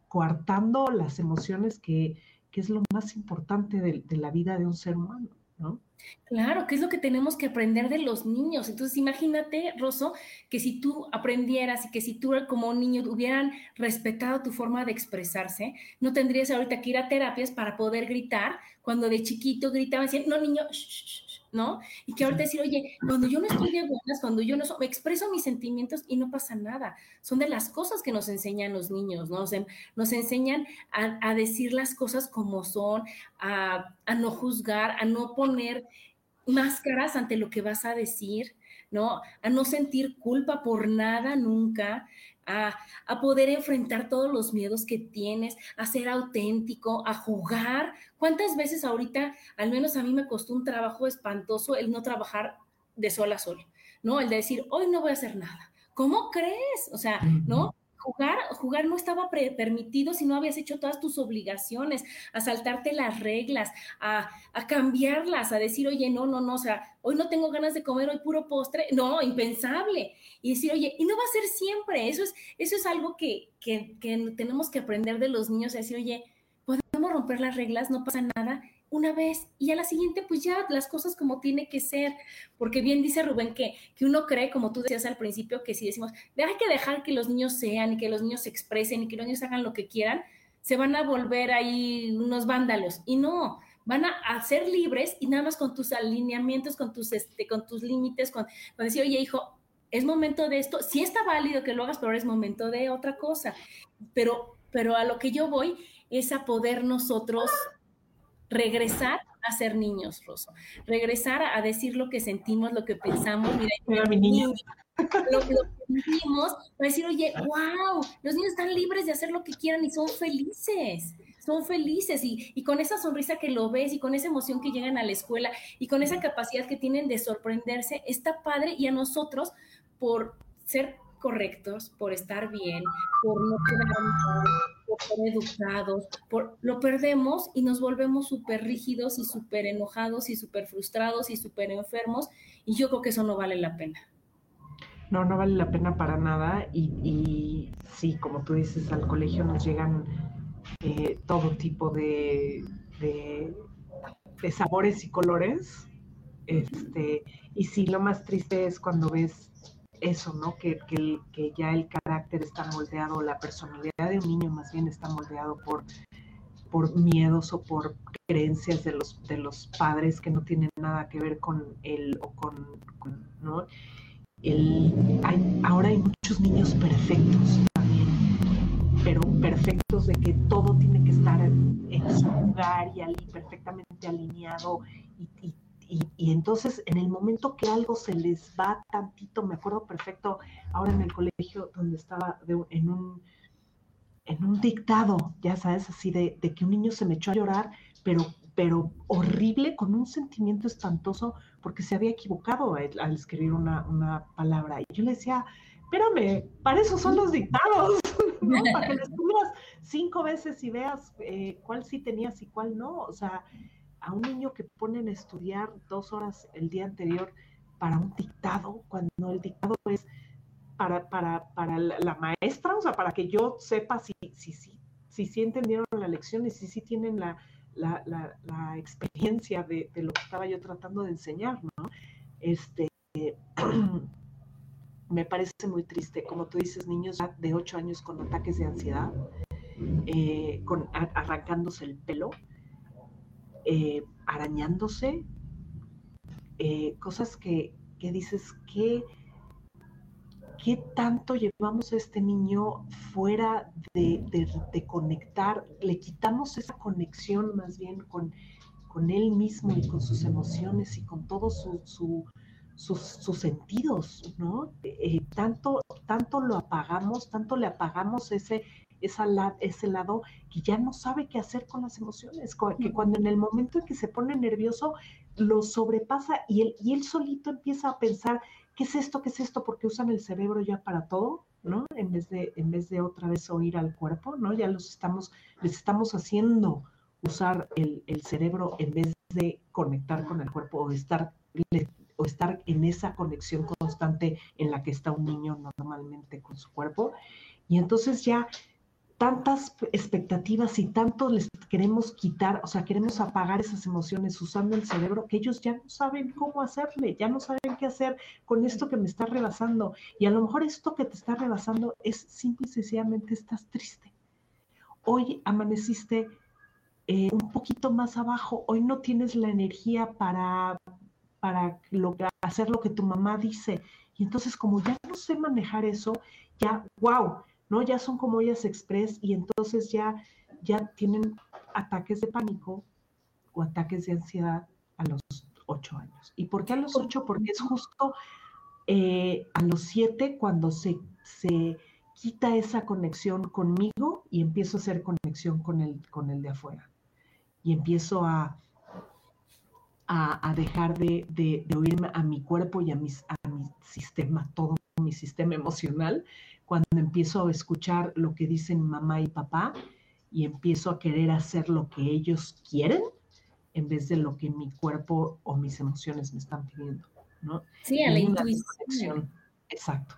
coartando las emociones que, que es lo más importante de, la vida de un ser humano, ¿no? Claro, que es lo que tenemos que aprender de los niños. Entonces, imagínate, Rosso, que si tú aprendieras y que si tú como un niño hubieran respetado tu forma de expresarse, no tendrías ahorita que ir a terapias para poder gritar cuando de chiquito gritaban, decían, no, niño, ¿no? Y que ahorita decir, oye, cuando yo no estoy de buenas, cuando yo no me expreso mis sentimientos y no pasa nada. Son de las cosas que nos enseñan los niños, ¿no? nos enseñan a, decir las cosas como son, a, a no juzgar, a no poner máscaras ante lo que vas a decir, ¿no? A no sentir culpa por nada nunca, a, poder enfrentar todos los miedos que tienes, a ser auténtico, a jugar. ¿Cuántas veces ahorita, al menos a mí me costó un trabajo espantoso el no trabajar de sol a sol, ¿no? El de decir, hoy no voy a hacer nada. ¿Cómo crees? O sea, ¿no? Jugar, jugar no estaba permitido si no habías hecho todas tus obligaciones, a saltarte las reglas, a, a, cambiarlas, a decir, oye, no, no, no, o sea, hoy no tengo ganas de comer hoy puro postre, no, impensable. Y decir, oye, y no va a ser siempre, eso es, eso es algo que, que, que tenemos que aprender de los niños, decir, oye, podemos romper las reglas, no pasa nada, una vez y a la siguiente pues ya las cosas como tiene que ser, porque bien dice Rubén que, que uno cree, como tú decías al principio, que si decimos, hay que dejar que los niños sean y que los niños se expresen y que los niños hagan lo que quieran, se van a volver ahí unos vándalos y no, van a, ser libres y nada más con tus alineamientos, con tus, este, con tus límites, con, con decir, oye hijo, es momento de esto, sí está válido que lo hagas, pero es momento de otra cosa. Pero, pero a lo que yo voy es a poder nosotros regresar a ser niños, Rosso. Regresar a, decir lo que sentimos, lo que pensamos. Mira, mi niño. Lo, que sentimos, para decir, oye, wow, los niños están libres de hacer lo que quieran y son felices son felices y, y, con esa sonrisa que lo ves y con esa emoción que llegan a la escuela y con esa capacidad que tienen de sorprenderse, está padre y a nosotros por ser correctos, por estar bien, por no quedar por ser educados, por, lo perdemos y nos volvemos súper rígidos y súper enojados y súper frustrados y súper enfermos y yo creo que eso no vale la pena. No, no vale la pena para nada y, sí, como tú dices, al colegio nos llegan eh, todo tipo de, de, sabores y colores. Este, y sí, lo más triste es cuando ves eso, ¿no? Que, que, que, ya el carácter está moldeado, la personalidad de un niño más bien está moldeado por, por miedos o por creencias de los, de los padres que no tienen nada que ver con él o con, ¿no? El, ahora hay muchos niños perfectos también, pero perfectos de que todo tiene que estar en su lugar y perfectamente alineado y, y, entonces en el momento que algo se les va tantito, me acuerdo perfecto ahora en el colegio donde estaba en, un, en un dictado, ya sabes, así de, de, que un niño se me echó a llorar, pero, pero horrible, con un sentimiento espantoso, porque se había equivocado al, escribir una, una, palabra. Y yo le decía, espérame, para eso son los dictados, ¿no? Para que los pongas cinco veces y veas eh, cuál sí tenías y cuál no. O sea, a un niño que ponen a estudiar dos horas el día anterior para un dictado, cuando el dictado es para, para, para la, maestra, o sea, para que yo sepa si sí si, si, si, entendieron la lección y si sí tienen la, la, la, experiencia de, de, lo que estaba yo tratando de enseñar, ¿no? Este, me parece muy triste, como tú dices, niños de 8 años con ataques de ansiedad, eh, con, arrancándose el pelo, eh, arañándose, eh, cosas que, dices, que ¿qué tanto llevamos a este niño fuera de, conectar? Le quitamos esa conexión más bien con, con él mismo y con sus emociones y con todos sus, sentidos, ¿no? Eh, tanto, tanto lo apagamos, tanto le apagamos ese, ese lado que ya no sabe qué hacer con las emociones, que cuando en el momento en que se pone nervioso lo sobrepasa y él, y él solito empieza a pensar, ¿qué es esto? ¿Qué es esto? Porque usan el cerebro ya para todo, ¿no? En vez de, en vez de otra vez oír al cuerpo, ¿no? Ya los estamos, les estamos haciendo usar el, el cerebro en vez de conectar con el cuerpo o estar, o estar en esa conexión constante en la que está un niño normalmente con su cuerpo. Y entonces ya tantas expectativas y tanto les queremos quitar, o sea, queremos apagar esas emociones usando el cerebro, que ellos ya no saben cómo hacerle, ya no saben qué hacer con esto que me está rebasando. Y a lo mejor esto que te está rebasando es simple y sencillamente estás triste. Hoy amaneciste eh, un poquito más abajo, hoy no tienes la energía para, para hacer lo que tu mamá dice. Y entonces como ya no sé manejar eso, ya, wow, ¿no? Ya son como ellas express y entonces ya, ya tienen ataques de pánico o ataques de ansiedad a los ocho años. ¿Y por qué a los ocho? Porque es justo eh, a los siete cuando se, se quita esa conexión conmigo y empiezo a hacer conexión con el, con el de afuera. Y empiezo a, a, dejar de, de, oírme a mi cuerpo y a, mis, a mi sistema, todo mi sistema emocional, cuando empiezo a escuchar lo que dicen mamá y papá y empiezo a querer hacer lo que ellos quieren en vez de lo que mi cuerpo o mis emociones me están pidiendo, ¿no? Sí, a la intuición. Exacto.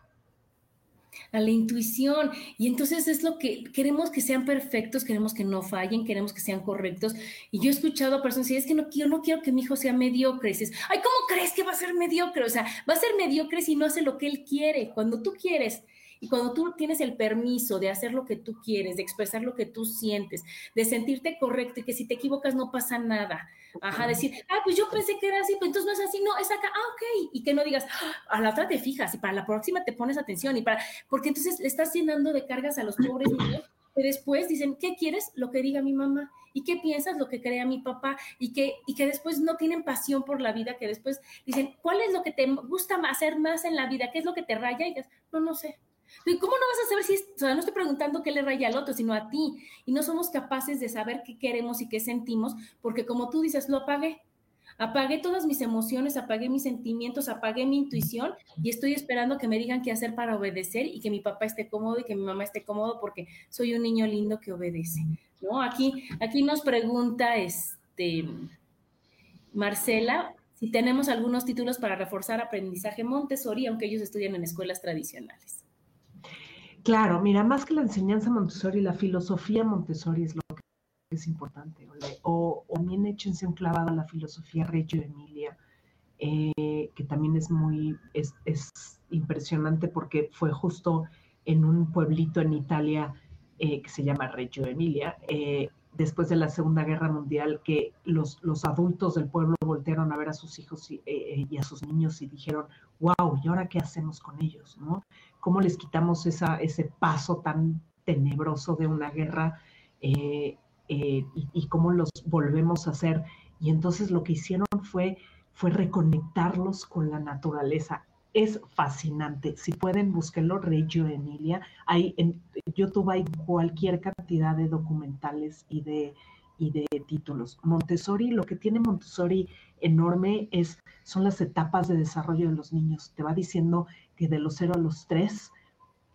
A la intuición. Y entonces es lo que queremos que sean perfectos, queremos que no fallen, queremos que sean correctos. Y yo he escuchado a personas decir, es que no quiero, no quiero que mi hijo sea mediocre. Y dices, ay, ¿cómo crees que va a ser mediocre? O sea, va a ser mediocre si no hace lo que él quiere. Cuando tú quieres y cuando tú tienes el permiso de hacer lo que tú quieres, de expresar lo que tú sientes, de sentirte correcto y que si te equivocas no pasa nada. Ajá, decir, ah, pues yo pensé que era así, pues entonces no es así, no, es acá, ah, ok. Y que no digas, ah, a la otra te fijas y para la próxima te pones atención y para, porque entonces le estás llenando de cargas a los pobres niños que después dicen, ¿qué quieres? Lo que diga mi mamá. ¿Y qué piensas? Lo que crea mi papá. Y que, y que después no tienen pasión por la vida, que después dicen, ¿cuál es lo que te gusta hacer más en la vida? ¿Qué es lo que te raya? Y dices, no, no sé. ¿Cómo no vas a saber si, o sea, no estoy preguntando qué le raya al otro, sino a ti? Y no somos capaces de saber qué queremos y qué sentimos, porque como tú dices, lo apagué. Apagué todas mis emociones, apagué mis sentimientos, apagué mi intuición y estoy esperando que me digan qué hacer para obedecer y que mi papá esté cómodo y que mi mamá esté cómodo porque soy un niño lindo que obedece. ¿no? Aquí, aquí nos pregunta este, Marcela si tenemos algunos títulos para reforzar aprendizaje Montessori, aunque ellos estudian en escuelas tradicionales. Claro, mira, más que la enseñanza Montessori, la filosofía Montessori es lo que es importante. O, o también échense un clavado a la filosofía Reggio Emilia, eh, que también es muy, es, impresionante porque fue justo en un pueblito en Italia eh, que se llama Reggio Emilia, eh, después de la Segunda Guerra Mundial, que los, los adultos del pueblo voltearon a ver a sus hijos y, a sus niños y dijeron, wow, ¿y ahora qué hacemos con ellos? ¿no? ¿Cómo les quitamos ese paso tan tenebroso de una guerra y, y, cómo los volvemos a hacer? Y entonces lo que hicieron fue fue reconectarlos con la naturaleza. Es fascinante. Si pueden, búsquenlo, Reggio Emilia. Hay, en YouTube hay cualquier cantidad de documentales y de, y de títulos. Montessori, lo que tiene Montessori enorme es, son las etapas de desarrollo de los niños. Te va diciendo que de los 0 a los 3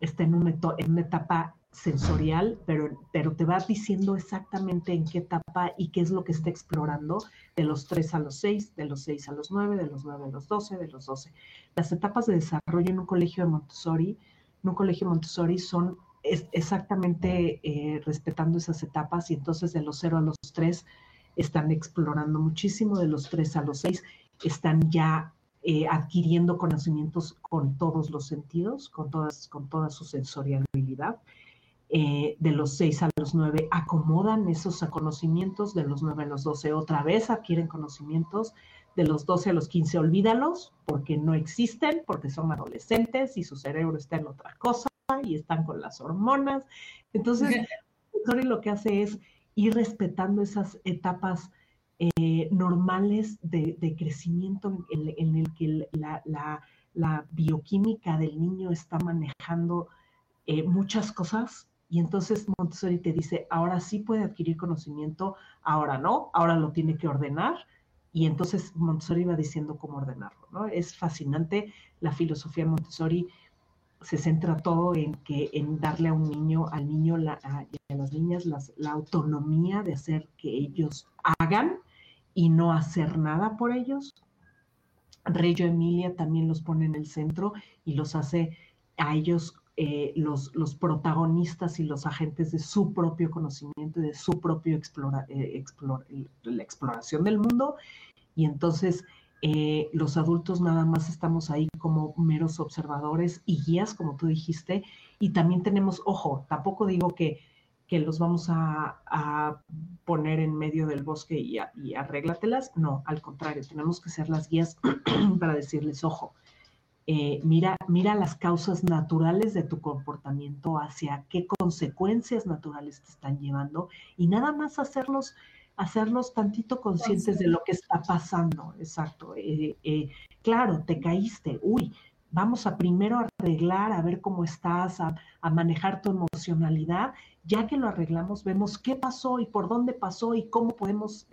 está en una, en una etapa sensorial, pero, pero te va diciendo exactamente en qué etapa y qué es lo que está explorando de los 3 a los 6, de los 6 a los 9, de los 9 a los 12, de los 12. Las etapas de desarrollo en un colegio de Montessori, en un colegio Montessori son exactamente eh, respetando esas etapas y entonces de los 0 a los 3 están explorando muchísimo, de los 3 a los 6 están ya eh, adquiriendo conocimientos con todos los sentidos, con, todas, con toda su sensorialidad. Eh, de los 6 a los 9 acomodan esos conocimientos, de los 9 a los 12 otra vez adquieren conocimientos, de los 12 a los 15 olvídalos porque no existen, porque son adolescentes y su cerebro está en otra cosa y están con las hormonas. Entonces, lo que hace es ir respetando esas etapas eh, normales de, crecimiento en, el que la, bioquímica del niño está manejando eh, muchas cosas y entonces Montessori te dice, ahora sí puede adquirir conocimiento, ahora no, ahora lo tiene que ordenar. Y entonces Montessori va diciendo cómo ordenarlo, ¿no? Es fascinante. La filosofía de Montessori se centra todo en que en darle a un niño, al niño a, las niñas la autonomía de hacer que ellos hagan y no hacer nada por ellos. Reggio Emilia también los pone en el centro y los hace a ellos eh, los, los, protagonistas y los agentes de su propio conocimiento de su propio explora, eh, la exploración del mundo. Y entonces eh, los adultos nada más estamos ahí como meros observadores y guías, como tú dijiste. Y también tenemos, ojo, tampoco digo que, que los vamos a, a, poner en medio del bosque y, arréglatelas. No, al contrario, tenemos que ser las guías para decirles, ojo, eh, mira, mira las causas naturales de tu comportamiento, hacia qué consecuencias naturales te están llevando y nada más hacerlos, hacerlos tantito conscientes de lo que está pasando. Exacto. Eh, eh, claro, te caíste. Uy, vamos a primero arreglar, a ver cómo estás, a, a, manejar tu emocionalidad. Ya que lo arreglamos, vemos qué pasó y por dónde pasó y cómo podemos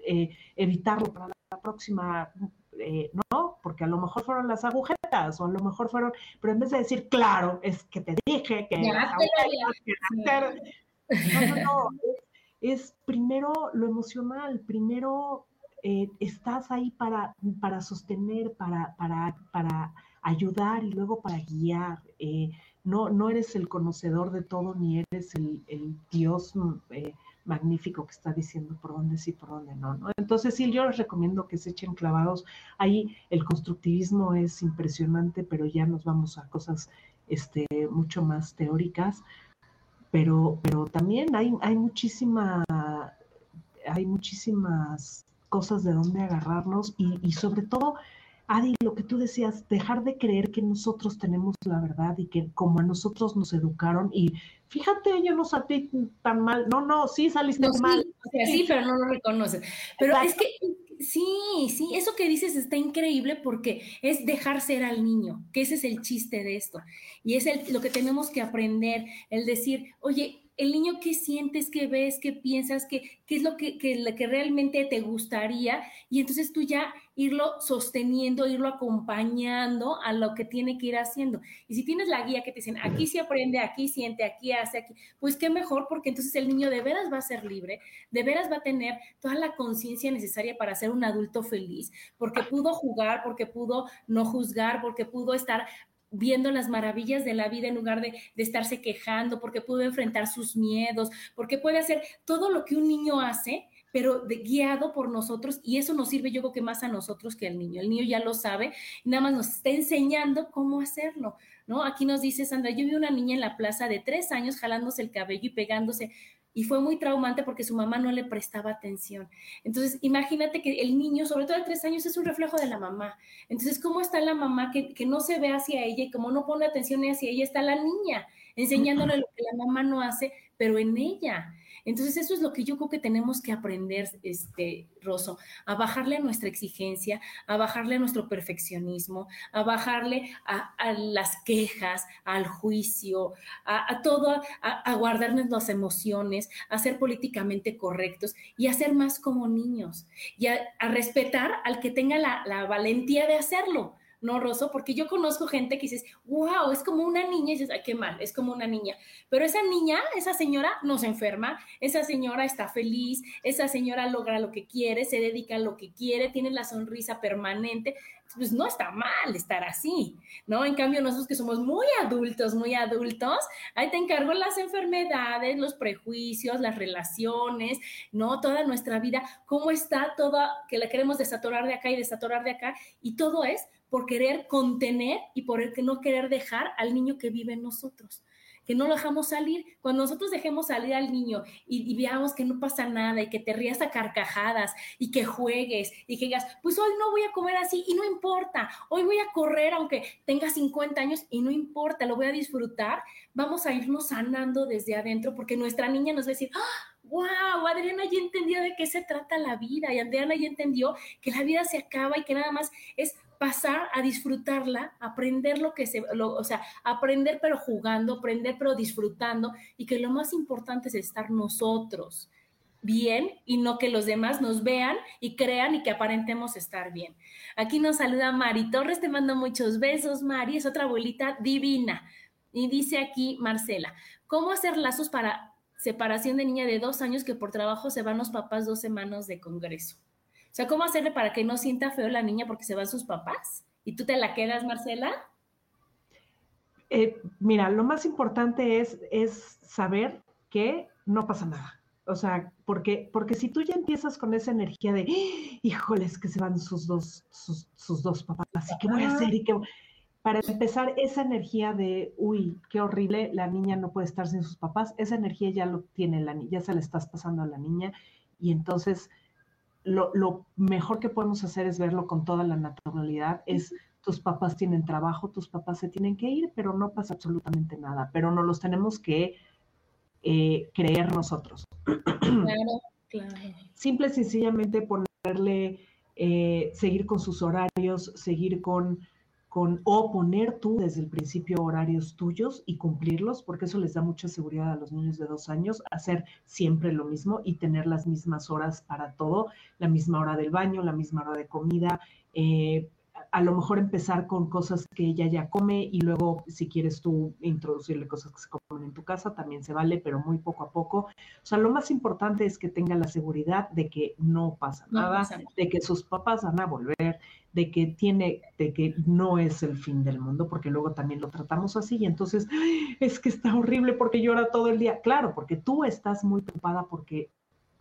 evitarlo para la próxima eh, no, porque a lo mejor fueron las agujetas o a lo mejor fueron, pero en vez de decir, claro, es que te dije que las agujetas, no, no, no, es, primero lo emocional, primero eh, estás ahí para, para sostener, para, para, para ayudar y luego para guiar. Eh, no, no eres el conocedor de todo ni eres el, el Dios magnífico que está diciendo por dónde sí, por dónde no, ¿no? Entonces sí, yo les recomiendo que se echen clavados. Ahí el constructivismo es impresionante, pero ya nos vamos a cosas este, mucho más teóricas. Pero, pero también hay, hay muchísima, hay muchísimas cosas de dónde agarrarnos y, y sobre todo Adi, lo que tú decías, dejar de creer que nosotros tenemos la verdad y que como a nosotros nos educaron y fíjate, yo no salí tan mal, no, no, sí saliste mal. Sí, pero no lo reconoces. Pero es que sí, sí, eso que dices está increíble porque es dejar ser al niño, que ese es el chiste de esto. Y es el, lo que tenemos que aprender, el decir, oye, el niño qué sientes, qué ves, qué piensas, qué, qué es lo que, que, que, realmente te gustaría y entonces tú ya irlo sosteniendo, irlo acompañando a lo que tiene que ir haciendo. Y si tienes la guía que te dicen, aquí se aprende, aquí siente, aquí hace, aquí, pues qué mejor porque entonces el niño de veras va a ser libre, de veras va a tener toda la conciencia necesaria para ser un adulto feliz, porque pudo jugar, porque pudo no juzgar, porque pudo estar viendo las maravillas de la vida en lugar de, de, estarse quejando, porque puede enfrentar sus miedos, porque puede hacer todo lo que un niño hace, pero de, guiado por nosotros y eso nos sirve yo creo que más a nosotros que al niño. El niño ya lo sabe, nada más nos está enseñando cómo hacerlo, ¿no? Aquí nos dice Sandra, yo vi una niña en la plaza de tres años jalándose el cabello y pegándose y fue muy traumante porque su mamá no le prestaba atención. Entonces, imagínate que el niño, sobre todo de tres años, es un reflejo de la mamá. Entonces, ¿cómo está la mamá que, que no se ve hacia ella y como no pone atención hacia ella, está la niña enseñándole lo que la mamá no hace, pero en ella. Entonces, eso es lo que yo creo que tenemos que aprender, este, Rosso, a bajarle a nuestra exigencia, a bajarle a nuestro perfeccionismo, a bajarle a, las quejas, al juicio, a, todo, a, guardarnos las emociones, a ser políticamente correctos y a ser más como niños y a, respetar al que tenga la valentía de hacerlo ¿no, Rosso? Porque yo conozco gente que dices, wow, es como una niña, y dices, ay, qué mal, es como una niña. Pero esa niña, esa señora no se enferma, esa señora está feliz, esa señora logra lo que quiere, se dedica a lo que quiere, tiene la sonrisa permanente. Pues no está mal estar así, ¿no? En cambio, nosotros que somos muy adultos, muy adultos, ahí te encargo las enfermedades, los prejuicios, las relaciones, ¿no? Toda nuestra vida, cómo está toda, que la queremos desatorar de acá y desatorar de acá, y todo es por querer contener y por el que no querer dejar al niño que vive en nosotros que no lo dejamos salir. Cuando nosotros dejemos salir al niño y, veamos que no pasa nada y que te rías a carcajadas y que juegues y que digas, pues hoy no voy a comer así y no importa, hoy voy a correr aunque tenga 50 años y no importa, lo voy a disfrutar, vamos a irnos sanando desde adentro porque nuestra niña nos va a decir, wow, Adriana ya entendió de qué se trata la vida y Adriana ya entendió que la vida se acaba y que nada más es pasar a disfrutarla, aprender lo que se, o sea, aprender pero jugando, aprender pero disfrutando y que lo más importante es estar nosotros bien y no que los demás nos vean y crean y que aparentemos estar bien. Aquí nos saluda Mari Torres, te mando muchos besos, Mari, es otra abuelita divina. Y dice aquí Marcela, ¿cómo hacer lazos para separación de niña de dos años que por trabajo se van los papás dos semanas de congreso? O sea, ¿cómo hacerle para que no sienta feo la niña porque se van sus papás? ¿Y tú te la quedas, Marcela? Eh, mira, lo más importante es, es saber que no pasa nada. O sea, porque, porque si tú ya empiezas con esa energía de, ¡Ah! híjoles, que se van sus dos, sus, dos papás, ¿y qué voy a hacer? ¿Y qué? Para empezar, esa energía de, uy, qué horrible, la niña no puede estar sin sus papás, esa energía ya lo tiene la niña, ya se le estás pasando a la niña, y entonces lo, mejor que podemos hacer es verlo con toda la naturalidad, es tus papás tienen trabajo, tus papás se tienen que ir, pero no pasa absolutamente nada, pero no los tenemos que eh, creer nosotros. Claro, claro. Simple y sencillamente ponerle, eh, seguir con sus horarios, seguir con o poner tú desde el principio horarios tuyos y cumplirlos, porque eso les da mucha seguridad a los niños de dos años, hacer siempre lo mismo y tener las mismas horas para todo, la misma hora del baño, la misma hora de comida, eh, a lo mejor empezar con cosas que ella ya come y luego si quieres tú introducirle cosas que se comen en tu casa, también se vale, pero muy poco a poco. O sea, lo más importante es que tenga la seguridad de que no pasa nada, de que sus papás van a volver, de que tiene, de que no es el fin del mundo, porque luego también lo tratamos así y entonces es que está horrible porque llora todo el día. Claro, porque tú estás muy preocupada porque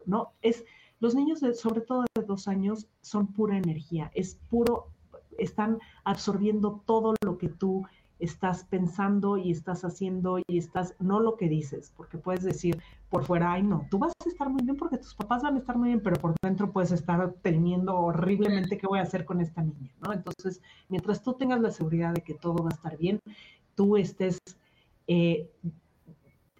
no es los niños de, sobre todo de dos años son pura energía, es puro están absorbiendo todo lo que tú estás pensando y estás haciendo y estás, no lo que dices, porque puedes decir por fuera, ay no, tú vas a estar muy bien porque tus papás van a estar muy bien, pero por dentro puedes estar teniendo horriblemente qué voy a hacer con esta niña, ¿no? Entonces, mientras tú tengas la seguridad de que todo va a estar bien, tú estés, eh,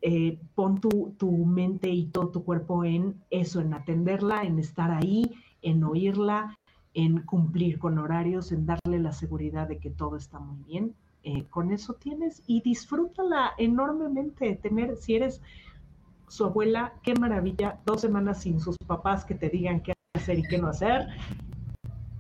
eh, pon tu, tu mente y todo tu cuerpo en eso, en atenderla, en estar ahí, en oírla, en cumplir con horarios, en darle la seguridad de que todo está muy bien. Eh, con eso tienes y disfrútala enormemente. Tener, si eres su abuela, qué maravilla, dos semanas sin sus papás que te digan qué hacer y qué no hacer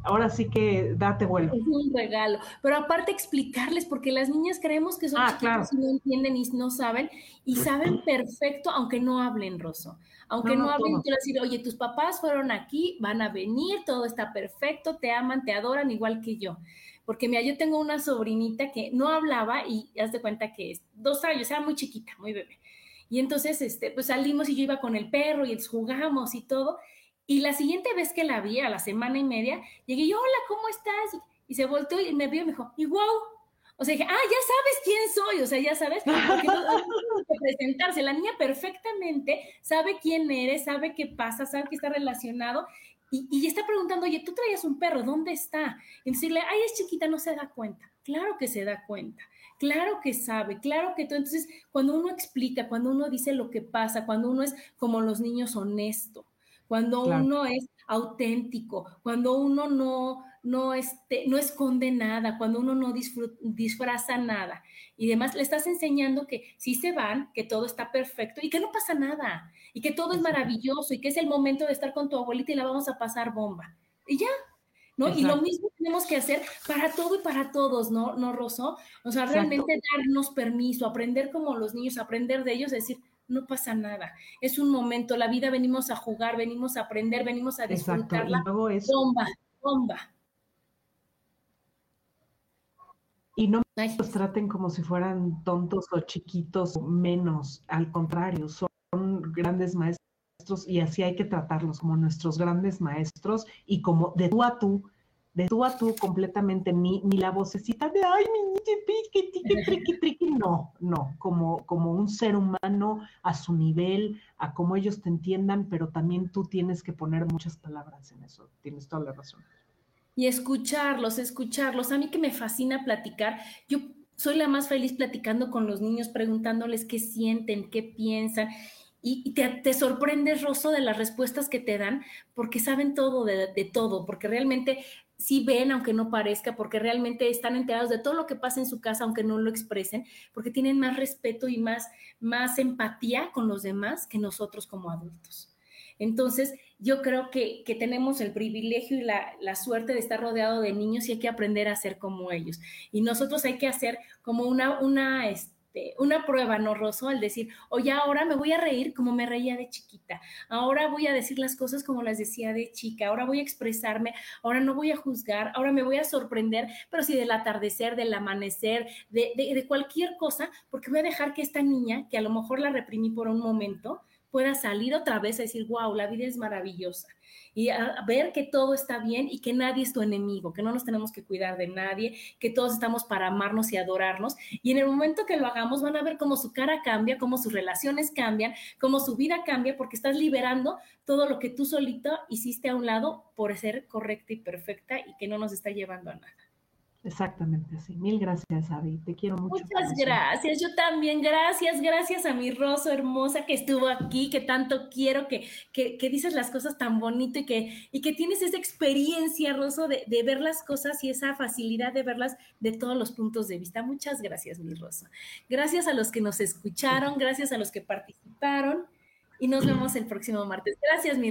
ahora sí que date vuelo. Es un regalo. Pero aparte explicarles, porque las niñas creemos que son ah, y no entienden y no saben, y saben perfecto, aunque no hablen, Rosso. Aunque no, hablen, quiero decir, oye, tus papás fueron aquí, van a venir, todo está perfecto, te aman, te adoran igual que yo. porque mira, yo tengo una sobrinita que no hablaba y haz de cuenta que es dos años, era muy chiquita, muy bebé. Y entonces, este, pues salimos y yo iba con el perro y jugamos y todo. Y la siguiente vez que la vi, a la semana y media, llegué yo, hola, ¿cómo estás? Y se volteó y me vio y me dijo, y wow. O sea, dije, ah, ya sabes quién soy, o sea, ya sabes, porque no, que presentarse. La niña perfectamente sabe quién eres, sabe qué pasa, sabe que está relacionado y, y está preguntando, oye, tú traías un perro, ¿dónde está? Y decirle, ay, es chiquita, no se da cuenta. Claro que se da cuenta. Claro que sabe, claro que tú. Entonces, cuando uno explica, cuando uno dice lo que pasa, cuando uno es como los niños honesto, cuando uno es auténtico, cuando uno no, no, este, no esconde nada, cuando uno no disfraza nada y demás, le estás enseñando que sí se van, que todo está perfecto y que no pasa nada y que todo es maravilloso y que es el momento de estar con tu abuelita y la vamos a pasar bomba. Y ya, ¿no? Y lo mismo tenemos que hacer para todo y para todos, ¿no, ¿No Rosso? O sea, realmente darnos permiso, aprender como los niños, aprender de ellos, decir, no pasa nada. Es un momento, la vida venimos a jugar, venimos a aprender, venimos a disfrutarla. Bomba, bomba. Y no los traten como si fueran tontos o chiquitos o menos, al contrario, son grandes maestros y así hay que tratarlos como nuestros grandes maestros y como de tú a tú de tú a tú completamente, ni, ni la vocecita de ay, mi triqui, triqui, no, no, como, como un ser humano a su nivel, a cómo ellos te entiendan, pero también tú tienes que poner muchas palabras en eso, tienes toda la razón. Y escucharlos, escucharlos. A mí que me fascina platicar, yo soy la más feliz platicando con los niños, preguntándoles qué sienten, qué piensan y te, te, sorprendes, Rosso, de las respuestas que te dan, porque saben todo de, de, todo, porque realmente sí ven, aunque no parezca, porque realmente están enterados de todo lo que pasa en su casa, aunque no lo expresen, porque tienen más respeto y más, más empatía con los demás que nosotros como adultos. Entonces, yo creo que, que tenemos el privilegio y la, la, suerte de estar rodeado de niños y hay que aprender a ser como ellos. Y nosotros hay que hacer como una, una, este, este, una prueba, ¿no, Rosso? Al decir, oye, ahora me voy a reír como me reía de chiquita, ahora voy a decir las cosas como las decía de chica, ahora voy a expresarme, ahora no voy a juzgar, ahora me voy a sorprender, pero sí del atardecer, del amanecer, de, de cualquier cosa, porque voy a dejar que esta niña, que a lo mejor la reprimí por un momento, pueda salir otra vez a decir, wow, la vida es maravillosa. Y a ver que todo está bien y que nadie es tu enemigo, que no nos tenemos que cuidar de nadie, que todos estamos para amarnos y adorarnos. Y en el momento que lo hagamos van a ver cómo su cara cambia, cómo sus relaciones cambian, cómo su vida cambia, porque estás liberando todo lo que tú solito hiciste a un lado por ser correcta y perfecta y que no nos está llevando a nada. Exactamente así. Mil gracias, Avi. Te quiero mucho. Muchas gracias. Yo también. Gracias. Gracias a mi Roso hermosa que estuvo aquí, que tanto quiero, que, que, que dices las cosas tan bonito y que, y que tienes esa experiencia, Roso, de, de, ver las cosas y esa facilidad de verlas de todos los puntos de vista. Muchas gracias, mi Roso. Gracias a los que nos escucharon, gracias a los que participaron y nos vemos el próximo martes. Gracias, mi